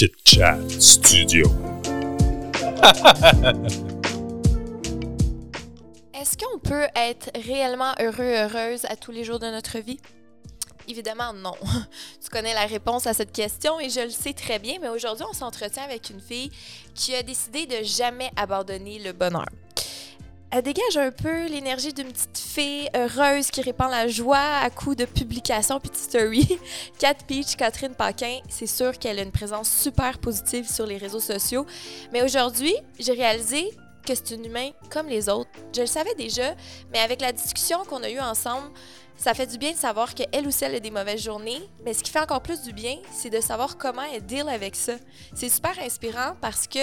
Chit Chat Studio. Est-ce qu'on peut être réellement heureux, heureuse à tous les jours de notre vie? Évidemment, non. Tu connais la réponse à cette question et je le sais très bien, mais aujourd'hui, on s'entretient avec une fille qui a décidé de jamais abandonner le bonheur. Elle dégage un peu l'énergie d'une petite fille heureuse qui répand la joie à coups de publications puis de stories. Cat Peach, Catherine Paquin, c'est sûr qu'elle a une présence super positive sur les réseaux sociaux. Mais aujourd'hui, j'ai réalisé que c'est une humain comme les autres. Je le savais déjà, mais avec la discussion qu'on a eue ensemble, ça fait du bien de savoir qu'elle aussi elle a des mauvaises journées, mais ce qui fait encore plus du bien, c'est de savoir comment elle deal avec ça. C'est super inspirant parce que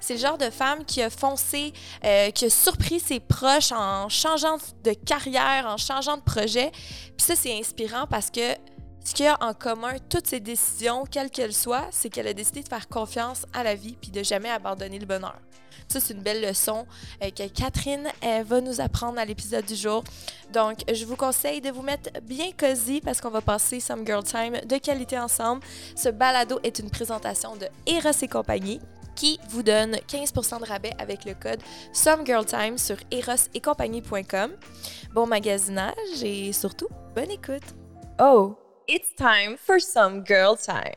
c'est le genre de femme qui a foncé, euh, qui a surpris ses proches en changeant de carrière, en changeant de projet. Puis ça, c'est inspirant parce que ce qu'il y a en commun, toutes ses décisions, quelles qu'elles soient, c'est qu'elle a décidé de faire confiance à la vie puis de jamais abandonner le bonheur. Ça, c'est une belle leçon euh, que Catherine va nous apprendre à l'épisode du jour. Donc, je vous conseille de vous mettre bien cosy parce qu'on va passer some girl time de qualité ensemble. Ce balado est une présentation de Eros et compagnie qui vous donne 15% de rabais avec le code SOMEGIRLTIME sur erosetcompagnie.com. Bon magasinage et surtout, bonne écoute. Oh, it's time for some girl time.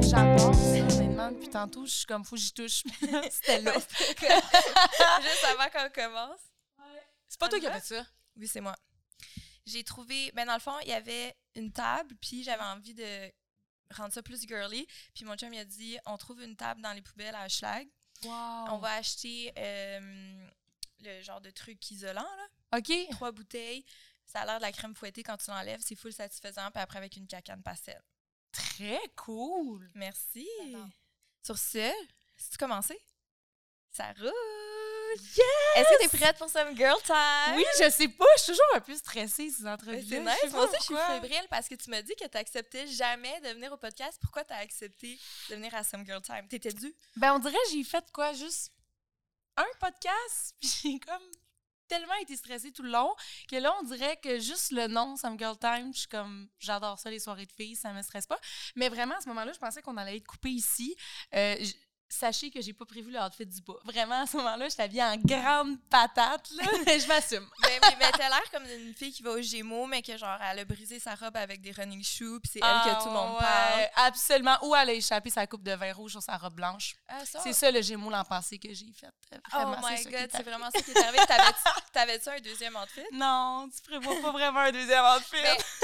J'adore honnêtement. Depuis tantôt, je suis comme, faut j'y touche. C'était là. Juste avant qu'on commence. C'est pas toi qui as fait ça? Oui, c'est moi. J'ai trouvé, ben dans le fond, il y avait une table, puis j'avais envie de rendre ça plus girly. Puis mon chum il a dit, on trouve une table dans les poubelles à Schlag. Wow. On va acheter euh, le genre de truc isolant, là. OK. Trois bouteilles. Ça a l'air de la crème fouettée quand tu l'enlèves. C'est full satisfaisant. Puis après, avec une cacane pastel. Très cool. Merci. Sur ce, tu commencé? Ça roule! Yes! Est-ce que t'es prête pour some girl time? Oui, je sais pas. Je suis toujours un peu stressée, ces entrevues. C'est nice. Moi aussi, je suis fébrile parce que tu m'as dit que tu acceptais jamais de venir au podcast. Pourquoi tu as accepté de venir à Some Girl Time? T'étais dû? Ben, on dirait que j'ai fait quoi? Juste un podcast, puis j'ai comme tellement été stressée tout le long que là, on dirait que juste le nom, Some Girl Time, je suis comme, j'adore ça, les soirées de filles, ça me stresse pas. Mais vraiment, à ce moment-là, je pensais qu'on allait être coupé ici. Euh, Sachez que j'ai pas prévu le outfit du bas. Vraiment, à ce moment-là, je habillée en grande patate, là. je m'assume. Oui, ben t'as l'air comme une fille qui va au Gémeaux, mais que genre, elle a brisé sa robe avec des running shoes, puis c'est elle que tout le monde Ah, parle. Absolument. Ou elle a échappé sa coupe de vin rouge sur sa robe blanche. Ah, ça? C'est ça le Gémeaux l'an passé que j'ai fait. Oh Vraiment, my ça qui est god, c'est vraiment ça qui est arrivé. T'avais-tu t'avais-tu un deuxième outfit? Non, tu prévois pas vraiment un deuxième outfit.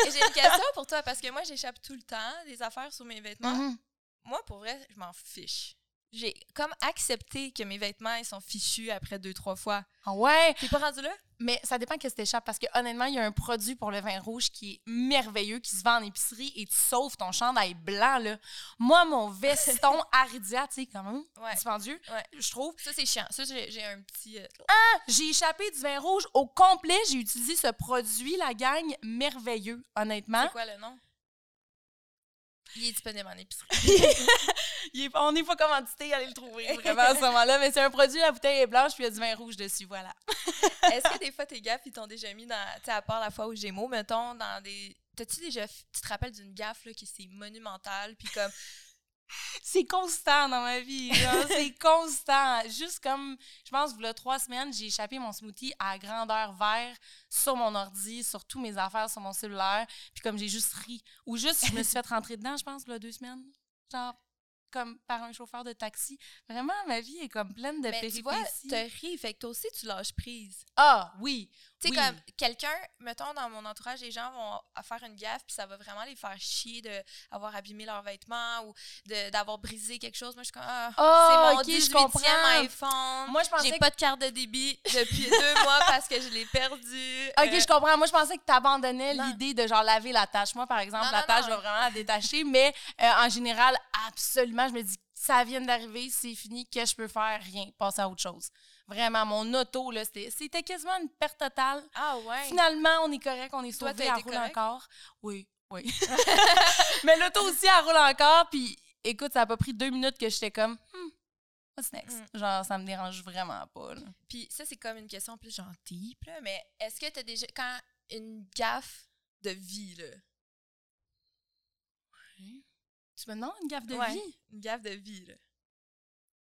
J'ai une question pour toi, parce que moi, j'échappe tout le temps des affaires sur mes vêtements. Mhm. Moi, pour vrai, je m'en fiche. J'ai comme accepté que mes vêtements, ils sont fichus après deux, trois fois. Ah ouais, T'es pas rendu là? mais ça dépend que t'échappes parce que honnêtement, il y a un produit pour le vin rouge qui est merveilleux, qui se vend en épicerie et tu sauves ton chandail blanc là. Moi, mon veston Aridia, tu sais comment Ouais. dispendieux, Ouais. je trouve. Ça, c'est chiant. Ça, j'ai un petit. euh, J'ai échappé du vin rouge au complet. J'ai utilisé ce produit, la gagne merveilleux, honnêtement. C'est quoi le nom? Il est disponible en épicerie. On n'est pas commandité, allez le trouver vraiment à ce moment-là, mais c'est un produit, la bouteille est blanche, puis il y a du vin rouge dessus, voilà. Est-ce que des fois, tes gaffes, ils t'ont déjà mis dans. Tu sais, à part la fois au Gémeaux, mettons, dans des. T'as-tu déjà. Tu te rappelles d'une gaffe, là, qui c'est monumentale, puis comme. C'est constant dans ma vie, c'est constant. Juste comme, je pense, il y a trois semaines, j'ai échappé mon smoothie à grandeur vert sur mon ordi, sur tous mes affaires, sur mon cellulaire, puis comme j'ai juste ri. Ou juste, je me suis fait rentrer dedans, je pense, il y a deux semaines. Genre, comme par un chauffeur de taxi. Vraiment, ma vie est comme pleine de Mais tu vois, péripéties. t'as ri, fait que toi aussi, tu lâches prise. Ah, oui. Tu sais, oui. comme quelqu'un, mettons, dans mon entourage, les gens vont faire une gaffe, puis ça va vraiment les faire chier d'avoir abîmé leurs vêtements ou de- d'avoir brisé quelque chose. Moi, je suis comme, ah, Ah, c'est mon ok, je 18e comprends. iPhone. Moi, je pensais J'ai que- pas de carte de débit depuis deux mois parce que je l'ai perdu. OK, Euh, je comprends. Moi, je pensais que tu abandonnais l'idée de genre laver la tâche. Moi, par exemple, Non, la non, tâche, non. je vais vraiment la détacher. Mais euh, en général, absolument, je me dis, ça vient d'arriver, c'est fini, que je peux faire? Rien, passer à autre chose. Vraiment, mon auto, là, c'était c'était quasiment une perte totale. Ah ouais. Finalement, on est correct, on est sauvé, elle roule correct? encore. Oui, oui. mais l'auto aussi, elle roule encore. Puis, écoute, ça a pas pris deux minutes que j'étais comme, hmm, what's next? Mm. Genre, ça me dérange vraiment pas. là. Puis ça, c'est comme une question plus là, mais est-ce que t'as déjà. Quand une gaffe de vie, là, Tu me demandes une gaffe de Ouais, vie? Une gaffe de vie, là.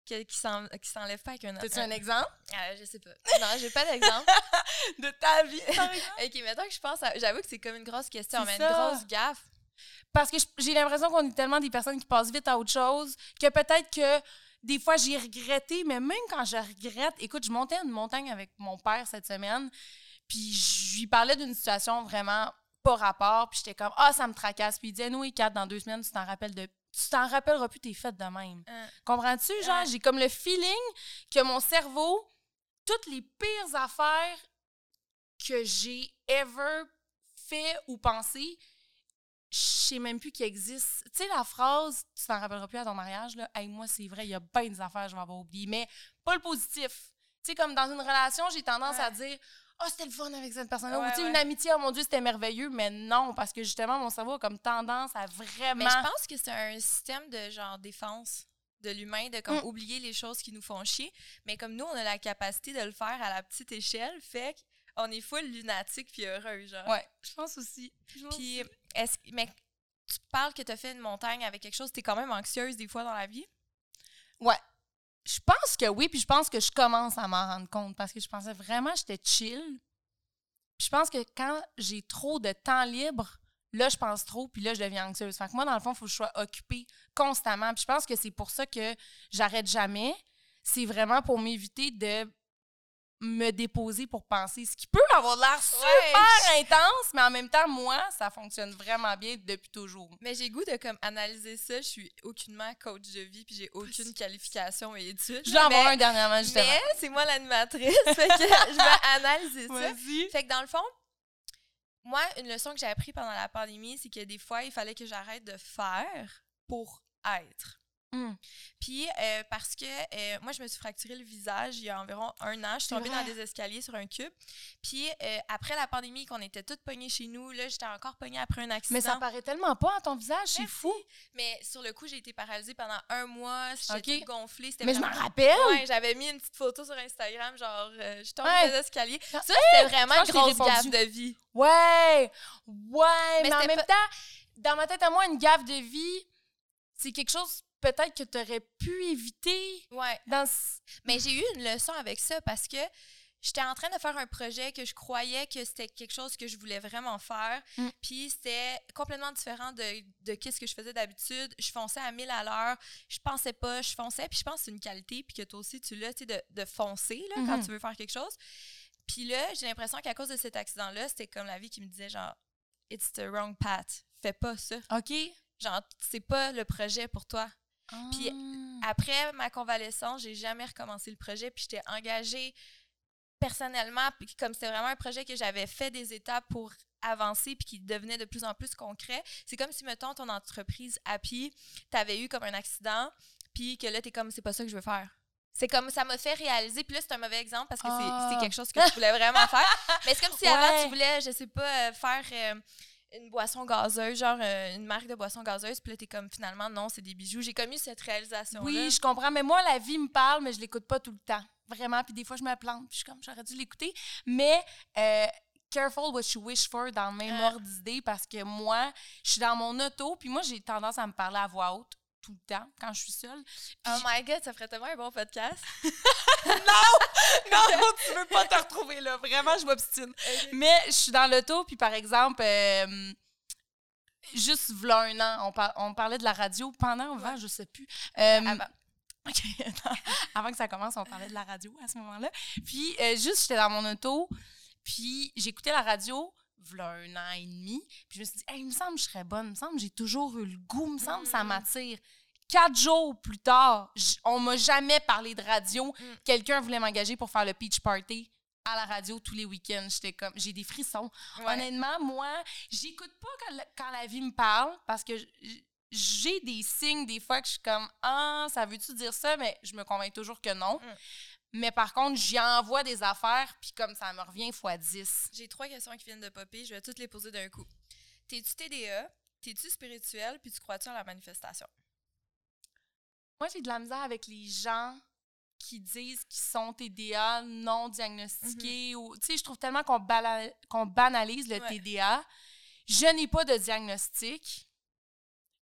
Qui, qui s'en- qui s'enlève pas avec un As-tu un un- exemple? Ah, je sais pas. Non, j'ai pas d'exemple. De ta vie, ok, maintenant que je pense à... J'avoue que c'est comme une grosse question, mais ça. une grosse gaffe. Parce que j'ai l'impression qu'on est tellement des personnes qui passent vite à autre chose que peut-être que des fois j'ai regretté, mais même quand je regrette, écoute, je montais une montagne avec mon père cette semaine, puis je lui parlais d'une situation vraiment pas rapport, puis j'étais comme ah ça me tracasse, puis il disait oui, Kat, dans deux semaines tu t'en rappelles de tu t'en rappelleras plus tes fêtes de même. Hein. Comprends-tu? Genre, Ouais. j'ai comme le feeling que mon cerveau, toutes les pires affaires que j'ai ever fait ou pensé, je sais même plus qu'ils existent. Tu sais, la phrase, tu t'en rappelleras plus à ton mariage, là, hey, moi, c'est vrai, il y a bien des affaires je vais avoir oubliées, mais pas le positif. Tu sais, comme dans une relation, j'ai tendance à dire, oh, c'était le fun avec cette personne-là. Ouais, Ou, tu sais, ouais. une amitié, oh mon Dieu, c'était merveilleux, mais non, parce que justement, mon cerveau a comme tendance à vraiment. Mais je pense que c'est un système de genre défense de l'humain, de comme Mm. oublier les choses qui nous font chier. Mais comme nous, on a la capacité de le faire à la petite échelle, fait qu'on est full lunatique puis heureux, genre. Ouais, je pense aussi. Puis, est-ce mais tu parles que tu as fait une montagne avec quelque chose, tu es quand même anxieuse des fois dans la vie? Ouais. Je pense que oui, puis je pense que je commence à m'en rendre compte parce que je pensais vraiment que j'étais chill. Puis je pense que quand j'ai trop de temps libre, là, je pense trop, puis là, je deviens anxieuse. Fait que moi, dans le fond, il faut que je sois occupée constamment. Puis je pense que c'est pour ça que j'arrête jamais. C'est vraiment pour m'éviter de me déposer pour penser, ce qui peut avoir l'air super intense, mais en même temps, moi, ça fonctionne vraiment bien depuis toujours. Mais j'ai goût de comme analyser ça. Je suis aucunement coach de vie puis j'ai aucune qualification et études. Je vais en avoir mais, un dernièrement, justement. mais c'est moi l'animatrice, fait que je vais analyser ça. Fait que dans le fond, moi, une leçon que j'ai appris pendant la pandémie, c'est que des fois, il fallait que j'arrête de faire pour être. Mm. Puis, euh, parce que euh, moi, je me suis fracturé le visage il y a environ un an. Je suis tombée dans des escaliers sur un cube. Puis, euh, après la pandémie, qu'on était toutes pognées chez nous, là, j'étais encore pognée après un accident. Mais ça paraît tellement pas à ton visage, c'est fou. Mais sur le coup, j'ai été paralysée pendant un mois. J'étais Ok. toute gonflée. C'était Mais je m'en vraiment- rappelle. Ouais, j'avais mis une petite photo sur Instagram, genre, je suis tombée Ouais. des escaliers. Ah, Ça, c'était vraiment une grosse gaffe de vie. Ouais, ouais, mais, en même temps, dans ma tête à moi, une gaffe de vie, c'est quelque chose peut-être que tu aurais pu éviter Ouais. dans Mais j'ai eu une leçon avec ça parce que j'étais en train de faire un projet que je croyais que c'était quelque chose que je voulais vraiment faire. Mm. Puis c'était complètement différent de, de ce que je faisais d'habitude. Je fonçais à 1000 à l'heure. Je pensais pas, je fonçais. Puis je pense que c'est une qualité. Puis que toi aussi, tu l'as, tu sais, de, de foncer là, quand Mhm. tu veux faire quelque chose. Puis là, j'ai l'impression qu'à cause de cet accident-là, c'était comme la vie qui me disait genre, it's the wrong path. Fais pas ça. OK. Genre, c'est pas le projet pour toi. Puis, Ah. Après ma convalescence, j'ai jamais recommencé le projet, puis j'étais engagée personnellement, puis comme c'était vraiment un projet que j'avais fait des étapes pour avancer puis qui devenait de plus en plus concret. C'est comme si, mettons, ton entreprise Happy, t'avais eu comme un accident, puis que là, t'es comme, c'est pas ça que je veux faire. C'est comme, ça m'a fait réaliser, puis là, c'est un mauvais exemple parce que c'est- Ah. c'est quelque chose que je voulais vraiment faire. Mais c'est comme si avant, tu voulais, je sais pas, euh, faire... euh, une boisson gazeuse, genre euh, une marque de boisson gazeuse, puis là, t'es comme finalement, non, c'est des bijoux. J'ai comme eu cette réalisation-là. Oui, je comprends, mais moi, la vie me parle, mais je l'écoute pas tout le temps. Vraiment, puis des fois, je me plante, puis je suis comme, j'aurais dû l'écouter. Mais euh, careful what you wish for dans le même Ah. ordre d'idée, parce que moi, je suis dans mon auto, puis moi, j'ai tendance à me parler à voix haute tout le temps quand je suis seule. Oh my god, ça ferait tellement un bon podcast. non, tu veux pas te retrouver là. Vraiment, je m'obstine. Mais je suis dans l'auto, puis par exemple, euh, juste v'là un an, on, par- on parlait de la radio pendant, avant, je sais plus. Euh. Avant que ça commence, on parlait de la radio à ce moment-là. Puis euh, juste, j'étais dans mon auto, puis j'écoutais la radio v'là un an et demi, puis je me suis dit, Hey, il me semble que je serais bonne, il me semble que j'ai toujours eu le goût, il me semble que ça Mm. m'attire. Quatre jours plus tard, on m'a jamais parlé de radio. Mm. Quelqu'un voulait m'engager pour faire le Peach Party à la radio tous les week-ends. J'étais comme, j'ai des frissons. Ouais. Honnêtement, moi, j'écoute pas quand la, quand la vie me parle parce que j'ai des signes des fois que je suis comme ah ça veut-tu dire ça? Mais je me convainc toujours que non. Mm. Mais par contre, j'y envoie des affaires puis comme ça me revient fois 10. J'ai trois questions qui viennent de popper. Je vais toutes les poser d'un coup. T'es-tu TDA? T'es-tu spirituel? Puis tu crois-tu en la manifestation? Moi, j'ai de la misère avec les gens qui disent qu'ils sont TDA non diagnostiqués ou tu sais, je trouve tellement qu'on banalise le Ouais. TDA. Je n'ai pas de diagnostic.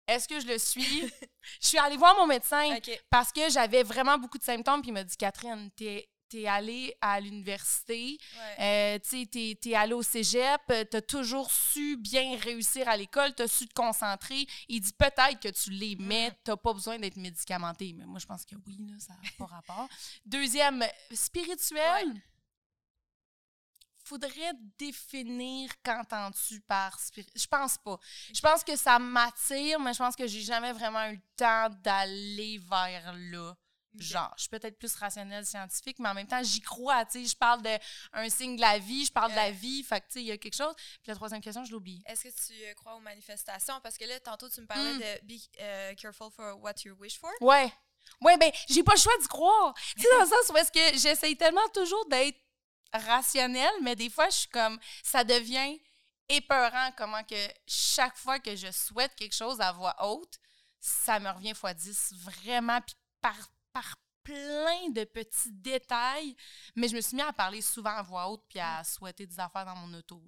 Est-ce que je le suis? je suis allée voir mon médecin parce que j'avais vraiment beaucoup de symptômes. Puis il m'a dit Catherine, t'es es allée à l'université, Ouais. euh, tu t'es es allée au cégep, euh, t'as toujours su bien réussir à l'école, t'as su te concentrer. Il dit peut-être que tu l'es, mais t'as pas besoin d'être médicamenté. Mais moi, je pense que oui, là, ça n'a pas rapport. Deuxième, spirituel. Ouais. Faudrait définir qu'entends-tu par spirituel. Je pense pas. Je pense que ça m'attire, mais je pense que j'ai jamais vraiment eu le temps d'aller vers là. Genre, je suis peut-être plus rationnelle, scientifique, mais en même temps, j'y crois, tu sais. Je parle d'un signe de la vie, je parle de la vie, fait que, tu sais, il y a quelque chose. Puis la troisième question, je l'oublie. Est-ce que tu euh, crois aux manifestations? Parce que là, tantôt, tu me parlais Mm. de be euh, careful for what you wish for. Ouais. Ouais, ben, j'ai pas le choix d'y croire. Tu sais, dans le sens où est-ce que j'essaye tellement toujours d'être rationnelle, mais des fois, je suis comme, ça devient épeurant comment que chaque fois que je souhaite quelque chose à voix haute, ça me revient fois 10 vraiment, puis par, par plein de petits détails. Mais je me suis mis à parler souvent à voix haute puis à souhaiter des affaires dans mon auto.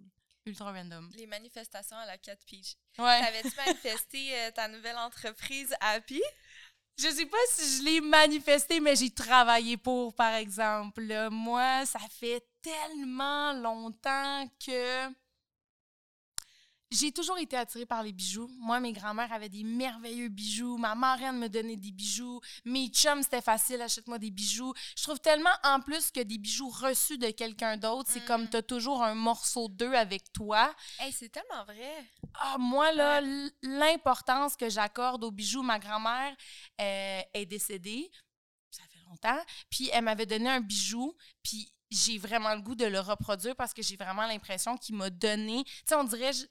Ultra random. Les manifestations à la 4 Peach. Ouais. T'avais-tu manifesté euh, ta nouvelle entreprise Happy? Je sais pas si je l'ai manifesté, mais j'ai travaillé pour, par exemple. Moi, ça fait tellement longtemps que j'ai toujours été attirée par les bijoux. Moi, mes grands-mères avaient des merveilleux bijoux. Ma marraine me donnait des bijoux. Mes chums, c'était facile, achète-moi des bijoux. Je trouve tellement, en plus, que des bijoux reçus de quelqu'un d'autre, c'est Mm. comme t'as toujours un morceau d'eux avec toi. Hey, c'est tellement vrai. Ah, moi, là, l'importance que j'accorde aux bijoux, ma grand-mère euh, est décédée, ça fait longtemps, puis elle m'avait donné un bijou, puis j'ai vraiment le goût de le reproduire parce que j'ai vraiment l'impression qu'il m'a donné, tu sais, on dirait, je,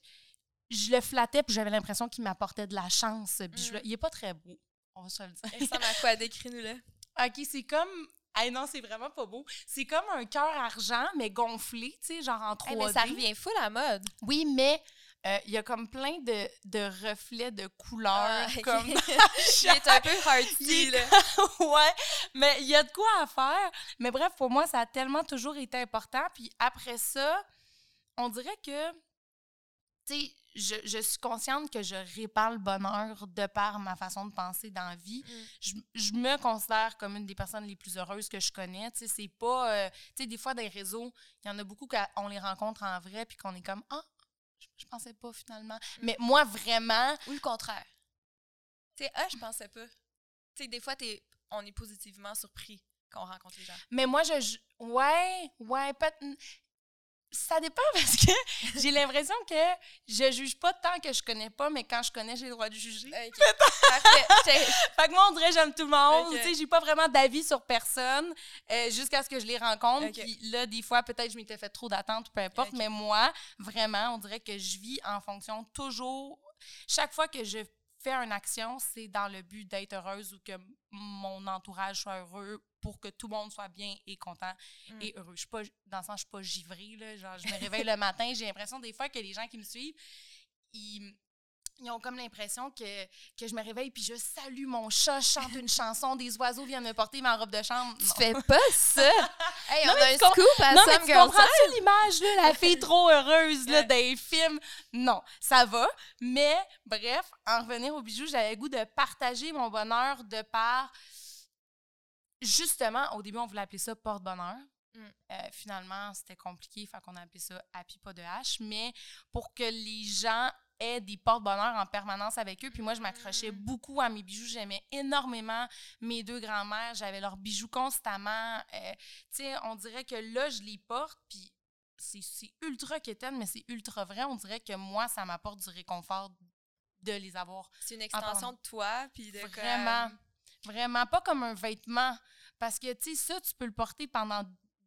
je le flattais, puis j'avais l'impression qu'il m'apportait de la chance, ce bijou-là. Il est pas très beau, on va se le Il dire. ressemble à quoi? Décris-nous-le. OK, c'est comme... Ah non, c'est vraiment pas beau. C'est comme un cœur argent, mais gonflé, tu sais, genre en 3D. Hey, mais ça revient fou la mode. Oui, mais euh, il y a comme plein de, de reflets de couleurs. Ah, comme Il est un peu Il hearty, est là. ouais, mais il y a de quoi à faire. Mais bref, pour moi, ça a tellement toujours été important. Puis après ça, on dirait que, tu sais, je, je suis consciente que je répare le bonheur de par ma façon de penser dans la vie. Mm. Je, je me considère comme une des personnes les plus heureuses que je connais. Tu sais, c'est pas... euh, tu sais, des fois, dans les réseaux, il y en a beaucoup qu'on les rencontre en vrai puis qu'on est comme « Ah, je, je pensais pas finalement. Mais moi, vraiment... Ou le contraire. Tu sais, ah, je pensais pas. Tu sais, des fois, t'es- on est positivement surpris quand on rencontre les gens. Mais moi, je. Ouais, ouais, pas. Ça dépend parce que j'ai l'impression que je juge pas tant que je connais pas, mais quand je connais, j'ai le droit de juger. OK. Parfait. Fait que moi, on dirait que j'aime tout le monde. Ok. Tu sais, j'ai pas vraiment d'avis sur personne euh, jusqu'à ce que je les rencontre. Puis là, des fois, peut-être je m'étais fait trop d'attentes, peu importe. Mais moi, vraiment, on dirait que je vis en fonction toujours. Chaque fois que je fais une action, c'est dans le but d'être heureuse ou que mon entourage soit heureux pour que tout le monde soit bien et content Mm. et heureux. Je suis pas, dans le sens, je suis pas givrée, là. Genre, je me réveille le matin, j'ai l'impression des fois que les gens qui me suivent, ils, ils ont comme l'impression que, que je me réveille puis je salue mon chat, je chante une chanson, des oiseaux viennent me porter ma robe de chambre. Tu Non. fais pas ça. Hey, Non, on mais a un tu scoop à Non, mais Some tu Girls comprends-tu l'image, là, la fille trop heureuse, là, dans les films? Non, ça va. Mais, bref, en revenir au bijou, j'avais le goût de partager mon bonheur de par... Justement, au début, on voulait appeler ça porte-bonheur. Mm. Euh, finalement, c'était compliqué, fait qu'on a appelé ça Happy pas de H. Mais pour que les gens aient des porte-bonheur en permanence avec eux. Puis moi, je m'accrochais Mm. beaucoup à mes bijoux. J'aimais énormément mes deux grands-mères. J'avais leurs bijoux constamment. Euh, tu sais, on dirait que là, je les porte, puis c'est ultra quétaine, mais c'est ultra vrai. On dirait que moi, ça m'apporte du réconfort de les avoir. C'est une extension de toi, puis de Vraiment. comme- Vraiment, pas comme un vêtement. Parce que, tu sais, ça, tu peux le porter pendant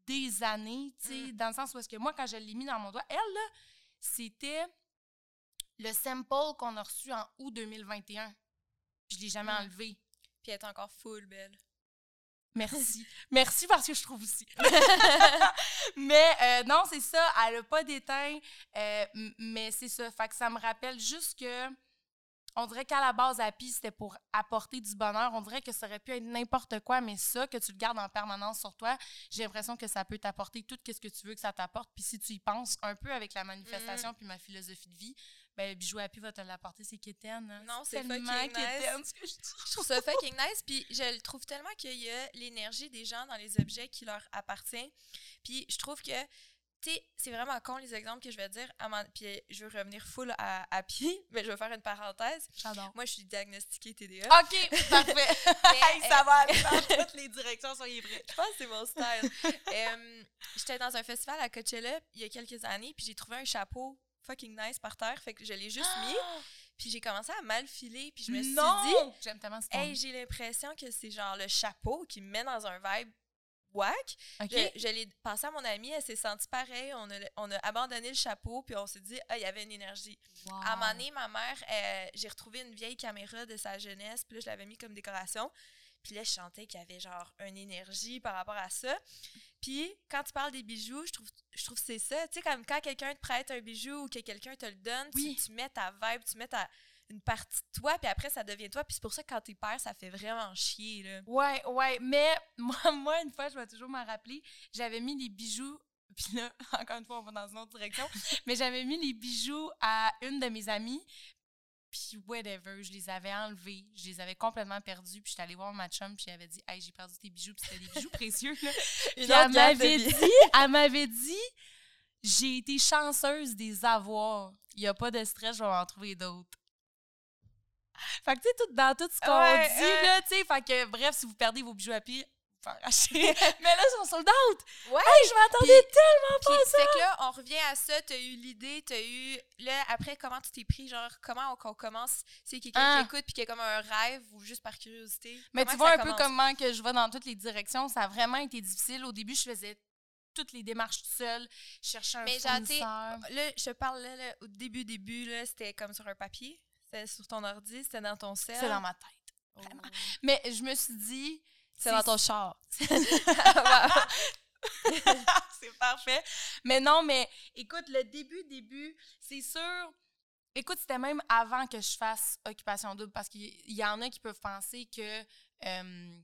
des années, tu sais, dans le sens où est-ce que moi, quand je l'ai mis dans mon doigt, elle, là, c'était le sample qu'on a reçu en août 2021. Puis je l'ai jamais Mm. enlevé. Puis elle est encore full belle. Merci. Merci parce que je trouve aussi. mais euh, non, c'est ça. Elle n'a pas d'éteint. euh, mais c'est ça. Fait que ça me rappelle juste que on dirait qu'à la base, Happy, c'était pour apporter du bonheur. On dirait que ça aurait pu être n'importe quoi, mais ça, que tu le gardes en permanence sur toi, j'ai l'impression que ça peut t'apporter tout ce que tu veux que ça t'apporte. Puis si tu y penses un peu avec la manifestation Mm. puis ma philosophie de vie, ben Bijou Happy va te l'apporter, c'est quétaine. hein. Non, c'est fucking quétaine, nice. ce que je dis. Je trouve ça fucking nice. Puis je le trouve tellement qu'il y a l'énergie des gens dans les objets qui leur appartient. Puis je trouve que, tu sais, c'est vraiment con les exemples que je vais dire. À Puis je veux revenir full à, à pied, mais je vais faire une parenthèse. J'adore. Moi, je suis diagnostiquée TDA. OK, parfait. Mais, Hey, ça euh, va aller dans toutes les directions, soyez prêts. Je pense que c'est mon style. Euh, J'étais dans un festival à Coachella il y a quelques années, puis j'ai trouvé un chapeau fucking nice par terre. Fait que je l'ai juste mis, puis j'ai commencé à mal filer, puis je me suis dit! J'aime tellement ce hey, j'ai l'impression que c'est genre le chapeau qui me met dans un vibe whack. OK. Je, je l'ai passé à mon amie, elle s'est sentie pareil. On a, on a abandonné le chapeau, puis on s'est dit, ah, il y avait une énergie. À un moment donné, ma mère, euh, j'ai retrouvé une vieille caméra de sa jeunesse, puis là, je l'avais mis comme décoration. Puis là, je sentais qu'il y avait genre une énergie par rapport à ça. Puis quand tu parles des bijoux, je trouve, je trouve que c'est ça. Tu sais, comme quand quelqu'un te prête un bijou ou que quelqu'un te le donne, tu, mets ta vibe, tu mets ta, une partie de toi, puis après, ça devient toi. Puis c'est pour ça que quand t'es père, ça fait vraiment chier, là. Ouais, ouais, mais moi, moi, une fois, je vais toujours m'en rappeler, j'avais mis les bijoux, puis là, encore une fois, on va dans une autre direction, mais j'avais mis les bijoux à une de mes amies, puis whatever, je les avais enlevés, je les avais complètement perdus, puis j'étais allée voir ma chum, puis elle avait dit « Hey, j'ai perdu tes bijoux », puis c'était des bijoux précieux, là. Puis elle m'avait dit, elle m'avait dit, j'ai été chanceuse des avoir. Il n'y a pas de stress, je vais en trouver d'autres. Fait que, tu sais, dans tout ce qu'on Ouais, dit, ouais. là, tu sais, fait que, bref, si vous perdez vos bijoux à pied, racheter. Mais là, ils sont sold out! Ouais! Hey, je m'attendais tellement pas à ça! fait que là, on revient à ça, t'as eu l'idée, t'as eu... Là, après, comment tu t'es pris? Genre, comment on, commence? C'est quelqu'un Ah. qui écoute puis qui a comme un rêve ou juste par curiosité? Mais Comment tu vois un peu comment que je vais dans toutes les directions. Ça a vraiment été difficile. Au début, je faisais toutes les démarches toute seule. Je cherchais un Mais fournisseur. Là, je te parle là, là, au début, début, là, c'était comme sur un papier. C'était sur ton ordi, c'était dans ton sel. C'est dans ma tête. Oh. Mais je me suis dit... C'est dans ton char. c'est parfait. Mais non, mais écoute, le début, début, c'est sûr. Écoute, c'était même avant que je fasse Occupation Double parce qu'il y en a qui peuvent penser que euh,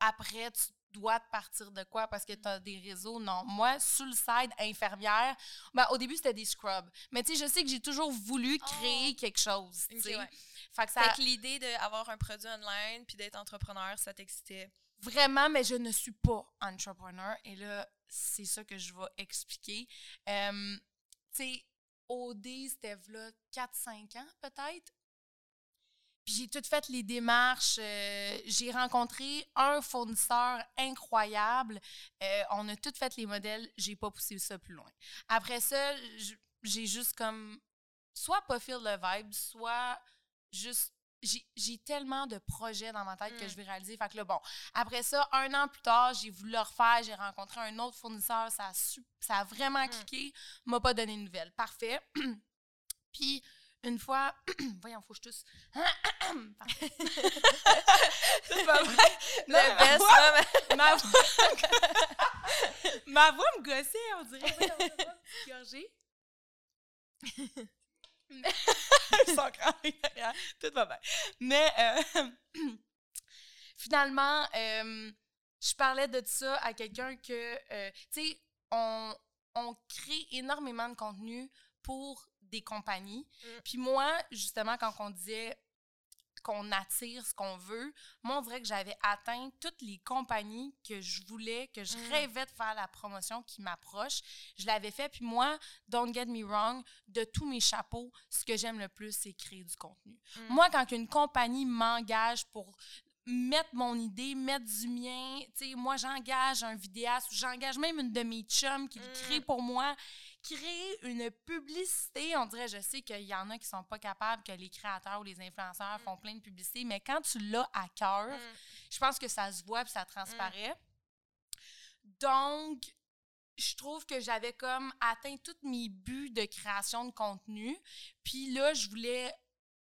après, tu dois te partir de quoi parce que tu as des réseaux? Non. Moi, sur le side infirmière, ben, au début, c'était des scrubs. Mais tu sais, je sais que j'ai toujours voulu créer quelque chose. tu Ok, sais. ouais. Fait que ça, Fait que l'idée d'avoir un produit online puis d'être entrepreneur, ça t'excitait? Vraiment, mais je ne suis pas entrepreneur. Et là, c'est ça que je vais expliquer. Euh, tu sais, OD, c'était là 4-5 ans peut-être? Puis j'ai tout fait les démarches. euh, j'ai rencontré un fournisseur incroyable. Euh, on a tout fait les modèles. J'ai pas poussé ça plus loin. Après ça, j'ai juste comme soit pas feel le vibe, soit juste j'ai tellement de projets dans ma tête que Mm. je vais réaliser. Fait que là, bon, après ça, un an plus tard, j'ai voulu le refaire. J'ai rencontré un autre fournisseur. Ça a, su- ça a vraiment Mm. cliqué. M'a pas donné de nouvelles. Parfait. Puis, une fois... Voyons, faut que je tousse. C'est pas vrai. Non, Le ma best voix- ma voix... ma voix me gossait, on dirait. Gorgée. Mais- Sans. Tout va bien. Mais euh, finalement, euh, je parlais de ça à quelqu'un que, euh, tu sais, on, on crée énormément de contenu pour des compagnies. Mm. Puis moi, justement, quand on disait qu'on attire ce qu'on veut, moi, on dirait que j'avais atteint toutes les compagnies que je voulais, que je Mm. rêvais de faire la promotion qui m'approche. Je l'avais fait. Puis moi, don't get me wrong, de tous mes chapeaux, ce que j'aime le plus, c'est créer du contenu. Mm. Moi, quand une compagnie m'engage pour mettre mon idée, mettre du mien, tu sais, moi, j'engage un vidéaste ou j'engage même une de mes chums qui le crée pour moi, créer une publicité, on dirait, je sais qu'il y en a qui sont pas capables, que les créateurs ou les influenceurs font plein de publicités, mais quand tu l'as à cœur, Mm. je pense que ça se voit puis ça transparaît. Donc, je trouve que j'avais comme atteint tous mes buts de création de contenu. Puis là, je voulais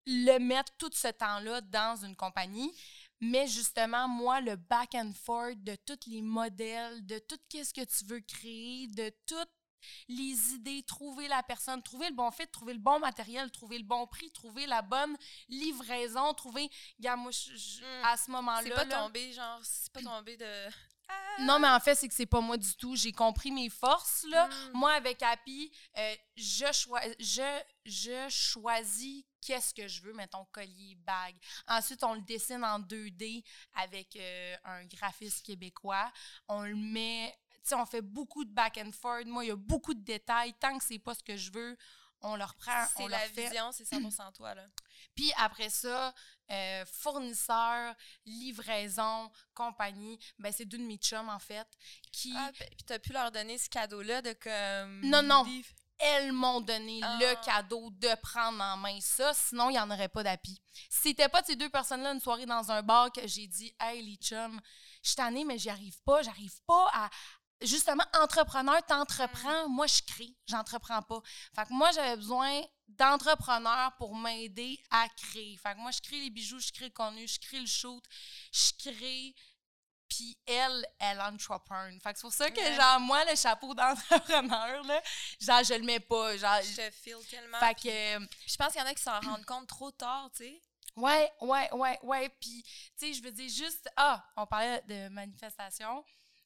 le mettre tout ce temps-là dans une compagnie. Mais justement, moi, le back and forth de tous les modèles, de tout ce que tu veux créer, de tout les idées, trouver la personne, trouver le bon fit, trouver le bon matériel, trouver le bon prix, trouver la bonne livraison, trouver. Regarde, moi, je- je- Mm. à ce moment-là. C'est pas là- tombé, genre, c'est pas tombé de. non, mais en fait, c'est que c'est pas moi du tout. J'ai compris mes forces, là. Mm. Moi, avec Happy, euh, je, choi- je, je choisis qu'est-ce que je veux, mettons, collier, bague. Ensuite, on le dessine en 2D avec euh, un graphiste québécois. On le met... Sais, on fait beaucoup de back and forth. Moi, il y a beaucoup de détails. Tant que c'est pas ce que je veux, on le reprend, on C'est le la vision, c'est 100% toi, là. Puis après ça, euh, fournisseur, livraison, compagnie, ben c'est deux de mes chums, en fait, qui... Ah, puis t'as pu leur donner ce cadeau-là de comme. Non, non. elles m'ont donné Ah. le cadeau de prendre en main ça, sinon il n'y en aurait pas d'appui. Si c'était pas de ces deux personnes-là, une soirée dans un bar, que j'ai dit, hey les chums, je suis tannée, mais j'y arrive pas, j'arrive pas à. Justement, entrepreneur, t'entreprends, moi je crée, j'entreprends pas. Fait que moi j'avais besoin d'entrepreneurs pour m'aider à créer. Fait que moi je crée les bijoux, je crée le contenu, je crée le shoot, je crée puis elle, elle entreprend. Fait que c'est pour ça que, Ouais. genre, moi, le chapeau d'entrepreneur, là, genre, je le mets pas. Genre, Je te feel tellement. fait puis- que, puis je pense qu'il y en a qui s'en rendent compte trop tard, tu sais. ouais, ouais, ouais, ouais. Puis, tu sais, je veux dire juste, ah, on parlait de manifestation.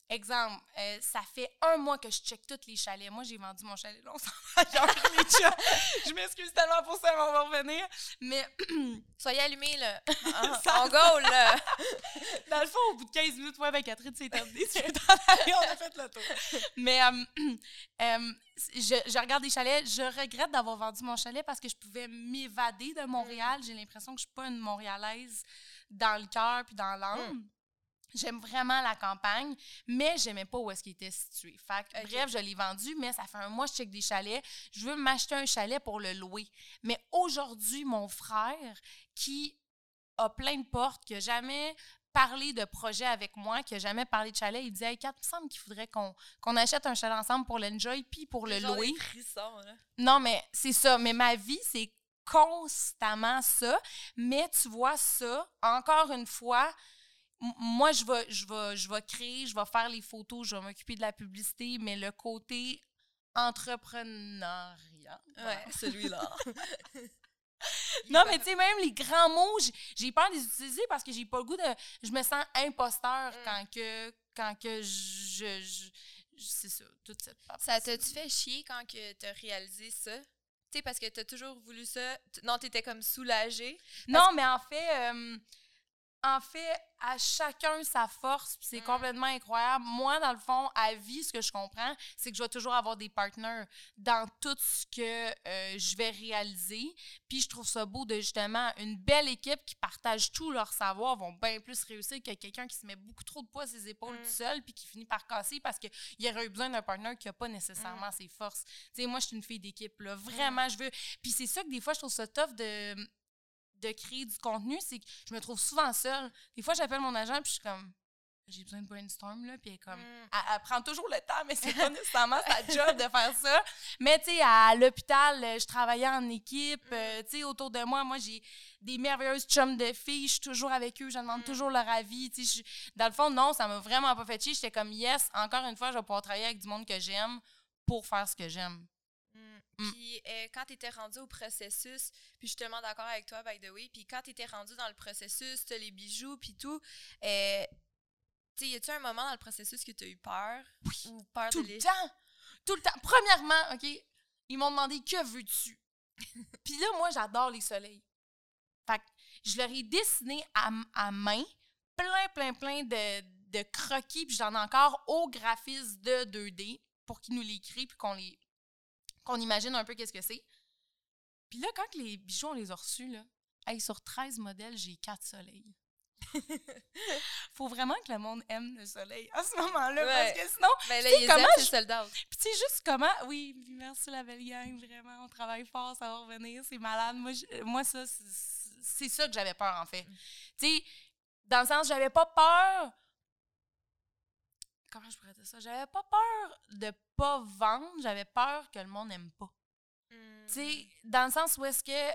Exemple, euh, ça fait un mois que je check tous les chalets. Moi, j'ai vendu mon chalet. Là, on s'en va les. Je m'excuse tellement pour ça, mais on va revenir. Mais, Soyez allumés, là. En, Ça- en go, là. dans le fond, au bout de 15 minutes, ouais, avec Catherine, c'est terminé. C'est le temps d'aller, on a fait le tour. Mais euh, euh, je, je regarde des chalets. Je regrette d'avoir vendu mon chalet parce que je pouvais m'évader de Montréal. J'ai l'impression que je suis pas une Montréalaise dans le cœur puis dans l'âme. J'aime vraiment la campagne, mais j'aimais pas où est-ce qu'il était situé. Fait que, bref, je l'ai vendu, mais ça fait un mois que je check des chalets. Je veux m'acheter un chalet pour le louer. Mais aujourd'hui, mon frère, qui a plein de portes, qui a jamais parlé de projet avec moi, qui a jamais parlé de chalet, il disait Hey, Kat, il me semble qu'il faudrait qu'on qu'on achète un chalet ensemble pour l'enjoy puis pour le louer. frissons, là. Non, mais c'est ça. Mais ma vie, c'est constamment ça. Mais tu vois ça, encore une fois, moi, je vais, je, vais, je vais créer, je vais faire les photos, je vais m'occuper de la publicité, mais le côté entrepreneuriat. Ouais, celui-là. Non, mais tu sais, même les grands mots, j'ai- peur de les utiliser parce que j'ai pas le goût de. Je me sens imposteur Mm. quand que. Quand que je. je- je- c'est ça, toute cette Ça t'a-tu fait chier quand que t'as réalisé ça? Tu sais, parce que t'as toujours voulu ça. Non, t'étais comme soulagée? Non, mais en fait, euh, en fait, à chacun sa force, puis c'est Mm. complètement incroyable. Moi, dans le fond, à vie, ce que je comprends, c'est que je vais toujours avoir des partenaires dans tout ce que euh, je vais réaliser. Puis je trouve ça beau de justement une belle équipe qui partage tout leur savoir vont bien plus réussir que quelqu'un qui se met beaucoup trop de poids à ses épaules Mm. tout seul puis qui finit par casser parce qu'il y aurait eu besoin d'un partenaire qui n'a pas nécessairement ses forces. Tu sais, moi, je suis une fille d'équipe, là. Vraiment, je veux. Puis c'est ça que des fois, je trouve ça tough de de créer du contenu, c'est que je me trouve souvent seule. Des fois, j'appelle mon agent, puis je suis comme, j'ai besoin de brainstorm, là, puis elle comme, Mm. elle, elle prend toujours le temps, mais c'est pas nécessairement sa job de faire ça. Mais, tu sais, à l'hôpital, euh, je travaillais en équipe, euh, tu sais, autour de moi, moi, j'ai des merveilleuses chums de filles, je suis toujours avec eux, je demande Mm. toujours leur avis, tu sais. Dans le fond, non, ça m'a vraiment pas fait chier. J'étais comme, yes, encore une fois, je vais pouvoir travailler avec du monde que j'aime pour faire ce que j'aime. Mm. Puis euh, quand tu étais rendu au processus, puis je suis tellement d'accord avec toi, by the way, puis quand tu étais rendu dans le processus, tu les bijoux, puis tout, euh, tu sais, y a-tu un moment dans le processus que tu as eu peur? Ou peur Tout de le temps. Tout le temps. Premièrement, OK, ils m'ont demandé que veux-tu? Puis là, moi, j'adore les soleils. Fait que je leur ai dessiné à, à main plein, plein, plein de, de croquis, puis j'en ai encore au graphisme de 2D pour qu'ils nous les créent, puis qu'on les qu'on imagine un peu qu'est-ce que c'est. Puis là, quand les bijoux, on les a reçus, là, hey, sur 13 modèles, j'ai 4 soleils. Faut vraiment que le monde aime le soleil à ce moment-là, Ouais. parce que sinon, Mais là, ils comment je- puis tu sais, juste comment. Oui, merci la belle gang, vraiment. On travaille fort, ça va revenir, c'est malade. Moi, je- moi ça, c'est- ça que j'avais peur, en fait. Tu sais, dans le sens, j'avais pas peur. Comment je pourrais dire ça? J'avais pas peur de pas vendre, j'avais peur que le monde n'aime pas. Mm. Tu sais, dans le sens où est-ce que.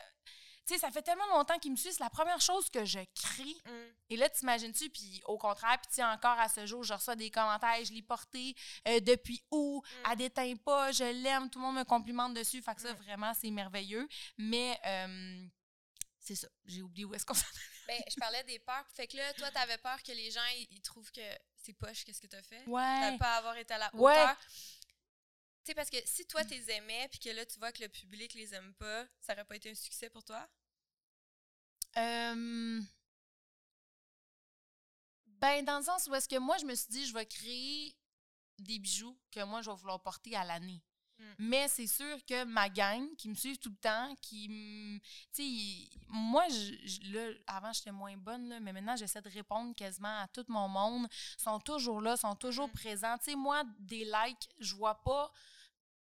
Tu sais, ça fait tellement longtemps qu'il me suit, c'est la première chose que je crie. Mm. Et là, t'imagines-tu, puis au contraire, puis tu sais, encore à ce jour, je reçois des commentaires, je l'ai porté euh, depuis où, Mm. elle déteint pas, je l'aime, tout le monde me complimente dessus, fait que ça, Mm. vraiment, c'est merveilleux. Mais euh, c'est ça, j'ai oublié où est-ce qu'on s'en Ben, je parlais des peurs. Fait que là, toi, t'avais peur que les gens, ils, trouvent que c'est poche, qu'est-ce que t'as fait? Ouais. T'as pas à avoir été à la Ouais. hauteur. Tu sais, parce que si toi, t'es aimais, puis que là, tu vois que le public les aime pas, ça aurait pas été un succès pour toi? Euh, Ben, dans le sens où est-ce que moi, je me suis dit, je vais créer des bijoux que moi, je vais vouloir porter à l'année. Mm. Mais c'est sûr que ma gang qui me suivent tout le temps, qui me. Tu sais, moi, je, je- là, avant, j'étais moins bonne, là, mais maintenant, j'essaie de répondre quasiment à tout mon monde. Ils sont toujours là, sont toujours Mm. présents. Tu sais, moi, des likes, je vois pas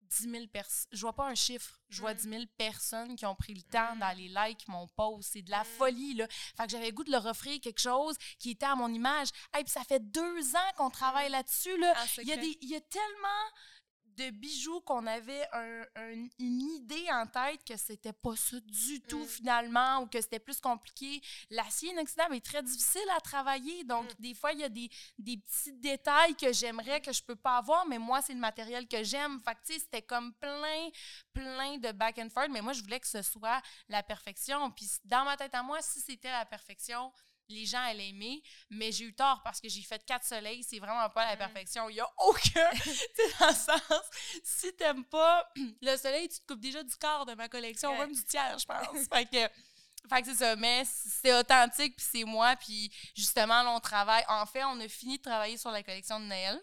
10 000 personnes. Je vois pas un chiffre. Je vois Mm. 10 000 personnes qui ont pris le temps Mm. d'aller like mon post. C'est de la Mm. folie, là. Fait que j'avais le goût de leur offrir quelque chose qui était à mon image. Hey, puis ça fait deux ans qu'on travaille là-dessus, là. En Il y, a des, il y a tellement de bijoux qu'on avait un- un- une idée en tête que c'était pas ça du tout Mm. finalement ou que c'était plus compliqué. L'acier inoxydable est très difficile à travailler, donc Mm. des fois il y a des, des petits détails que j'aimerais que je peux pas avoir, mais moi c'est le matériel que j'aime. Fait que tu sais, c'était comme plein, plein de back and forth, mais moi je voulais que ce soit la perfection. Puis dans ma tête à moi, si c'était la perfection, les gens allaient aimer, mais j'ai eu tort parce que j'ai fait quatre soleils, c'est vraiment pas la perfection. Il y a aucun, tu sais, dans le sens, si t'aimes pas le soleil, tu te coupes déjà du quart de ma collection, Ouais. même du tiers, je pense. fait que, fait que c'est ça, mais c'est authentique, puis c'est moi, puis justement, là, on travaille. En fait, on a fini de travailler sur la collection de Noël.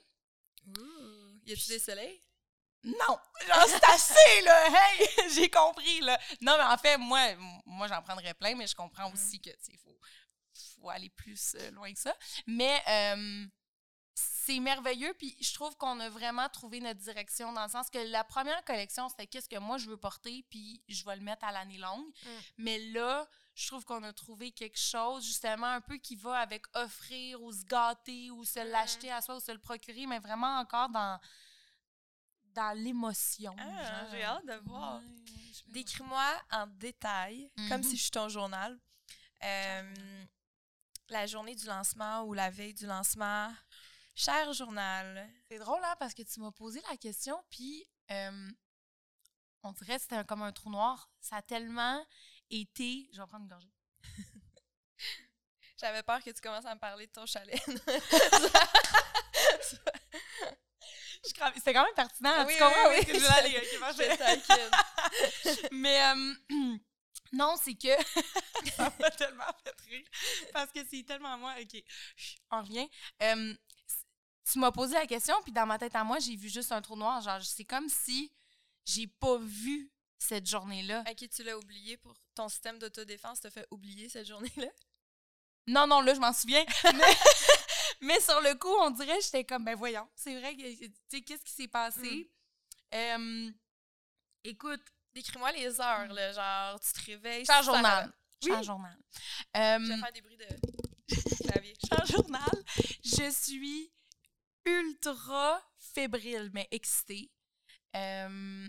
Ouh. Y a-tu des soleils? Non! C'est assez, là! Hey! J'ai compris, là! Non, mais en fait, moi, moi j'en prendrais plein, mais je comprends aussi que, tu faut, faut aller plus euh, loin que ça. Mais euh, c'est merveilleux, puis je trouve qu'on a vraiment trouvé notre direction dans le sens que la première collection, c'était qu'est-ce que moi je veux porter, puis je vais le mettre à l'année longue. Mm. Mais là, je trouve qu'on a trouvé quelque chose, justement, un peu qui va avec offrir ou se gâter ou se l'acheter à soi ou se le procurer, mais vraiment encore dans, dans l'émotion. Ah, j'ai hâte de voir. Ouais, ouais. Décris-moi en détail, comme Mhm. si je suis ton journal, euh, la journée du lancement ou la veille du lancement. Cher journal. C'est drôle, hein, parce que tu m'as posé la question, puis euh, on dirait que c'était comme un trou noir. Ça a tellement été... Je vais prendre une gorgée. J'avais peur que tu commences à me parler de ton chalet. C'était quand même pertinent, tu oui, comprends oui, je Je je-. Mais euh, non, c'est que ça m'a tellement fait rire parce que c'est tellement moi. Ok, on revient. Euh, tu m'as posé la question, puis dans ma tête à moi, j'ai vu juste un trou noir. Genre, c'est comme si j'ai pas vu cette journée-là. Ok, tu l'as oublié pour ton système d'autodéfense t'a fait oublier cette journée-là? Non, non, là, je m'en souviens. mais, mais sur le coup, on dirait, j'étais comme, ben voyons, c'est vrai que, tu sais, qu'est-ce qui s'est passé? Euh, écoute, Décris-moi les heures, là, genre, tu te réveilles. Super journal. Oui. journal. Je Euh, vais faire des bruits de clavier. Journal, je suis ultra fébrile, mais excitée. Euh,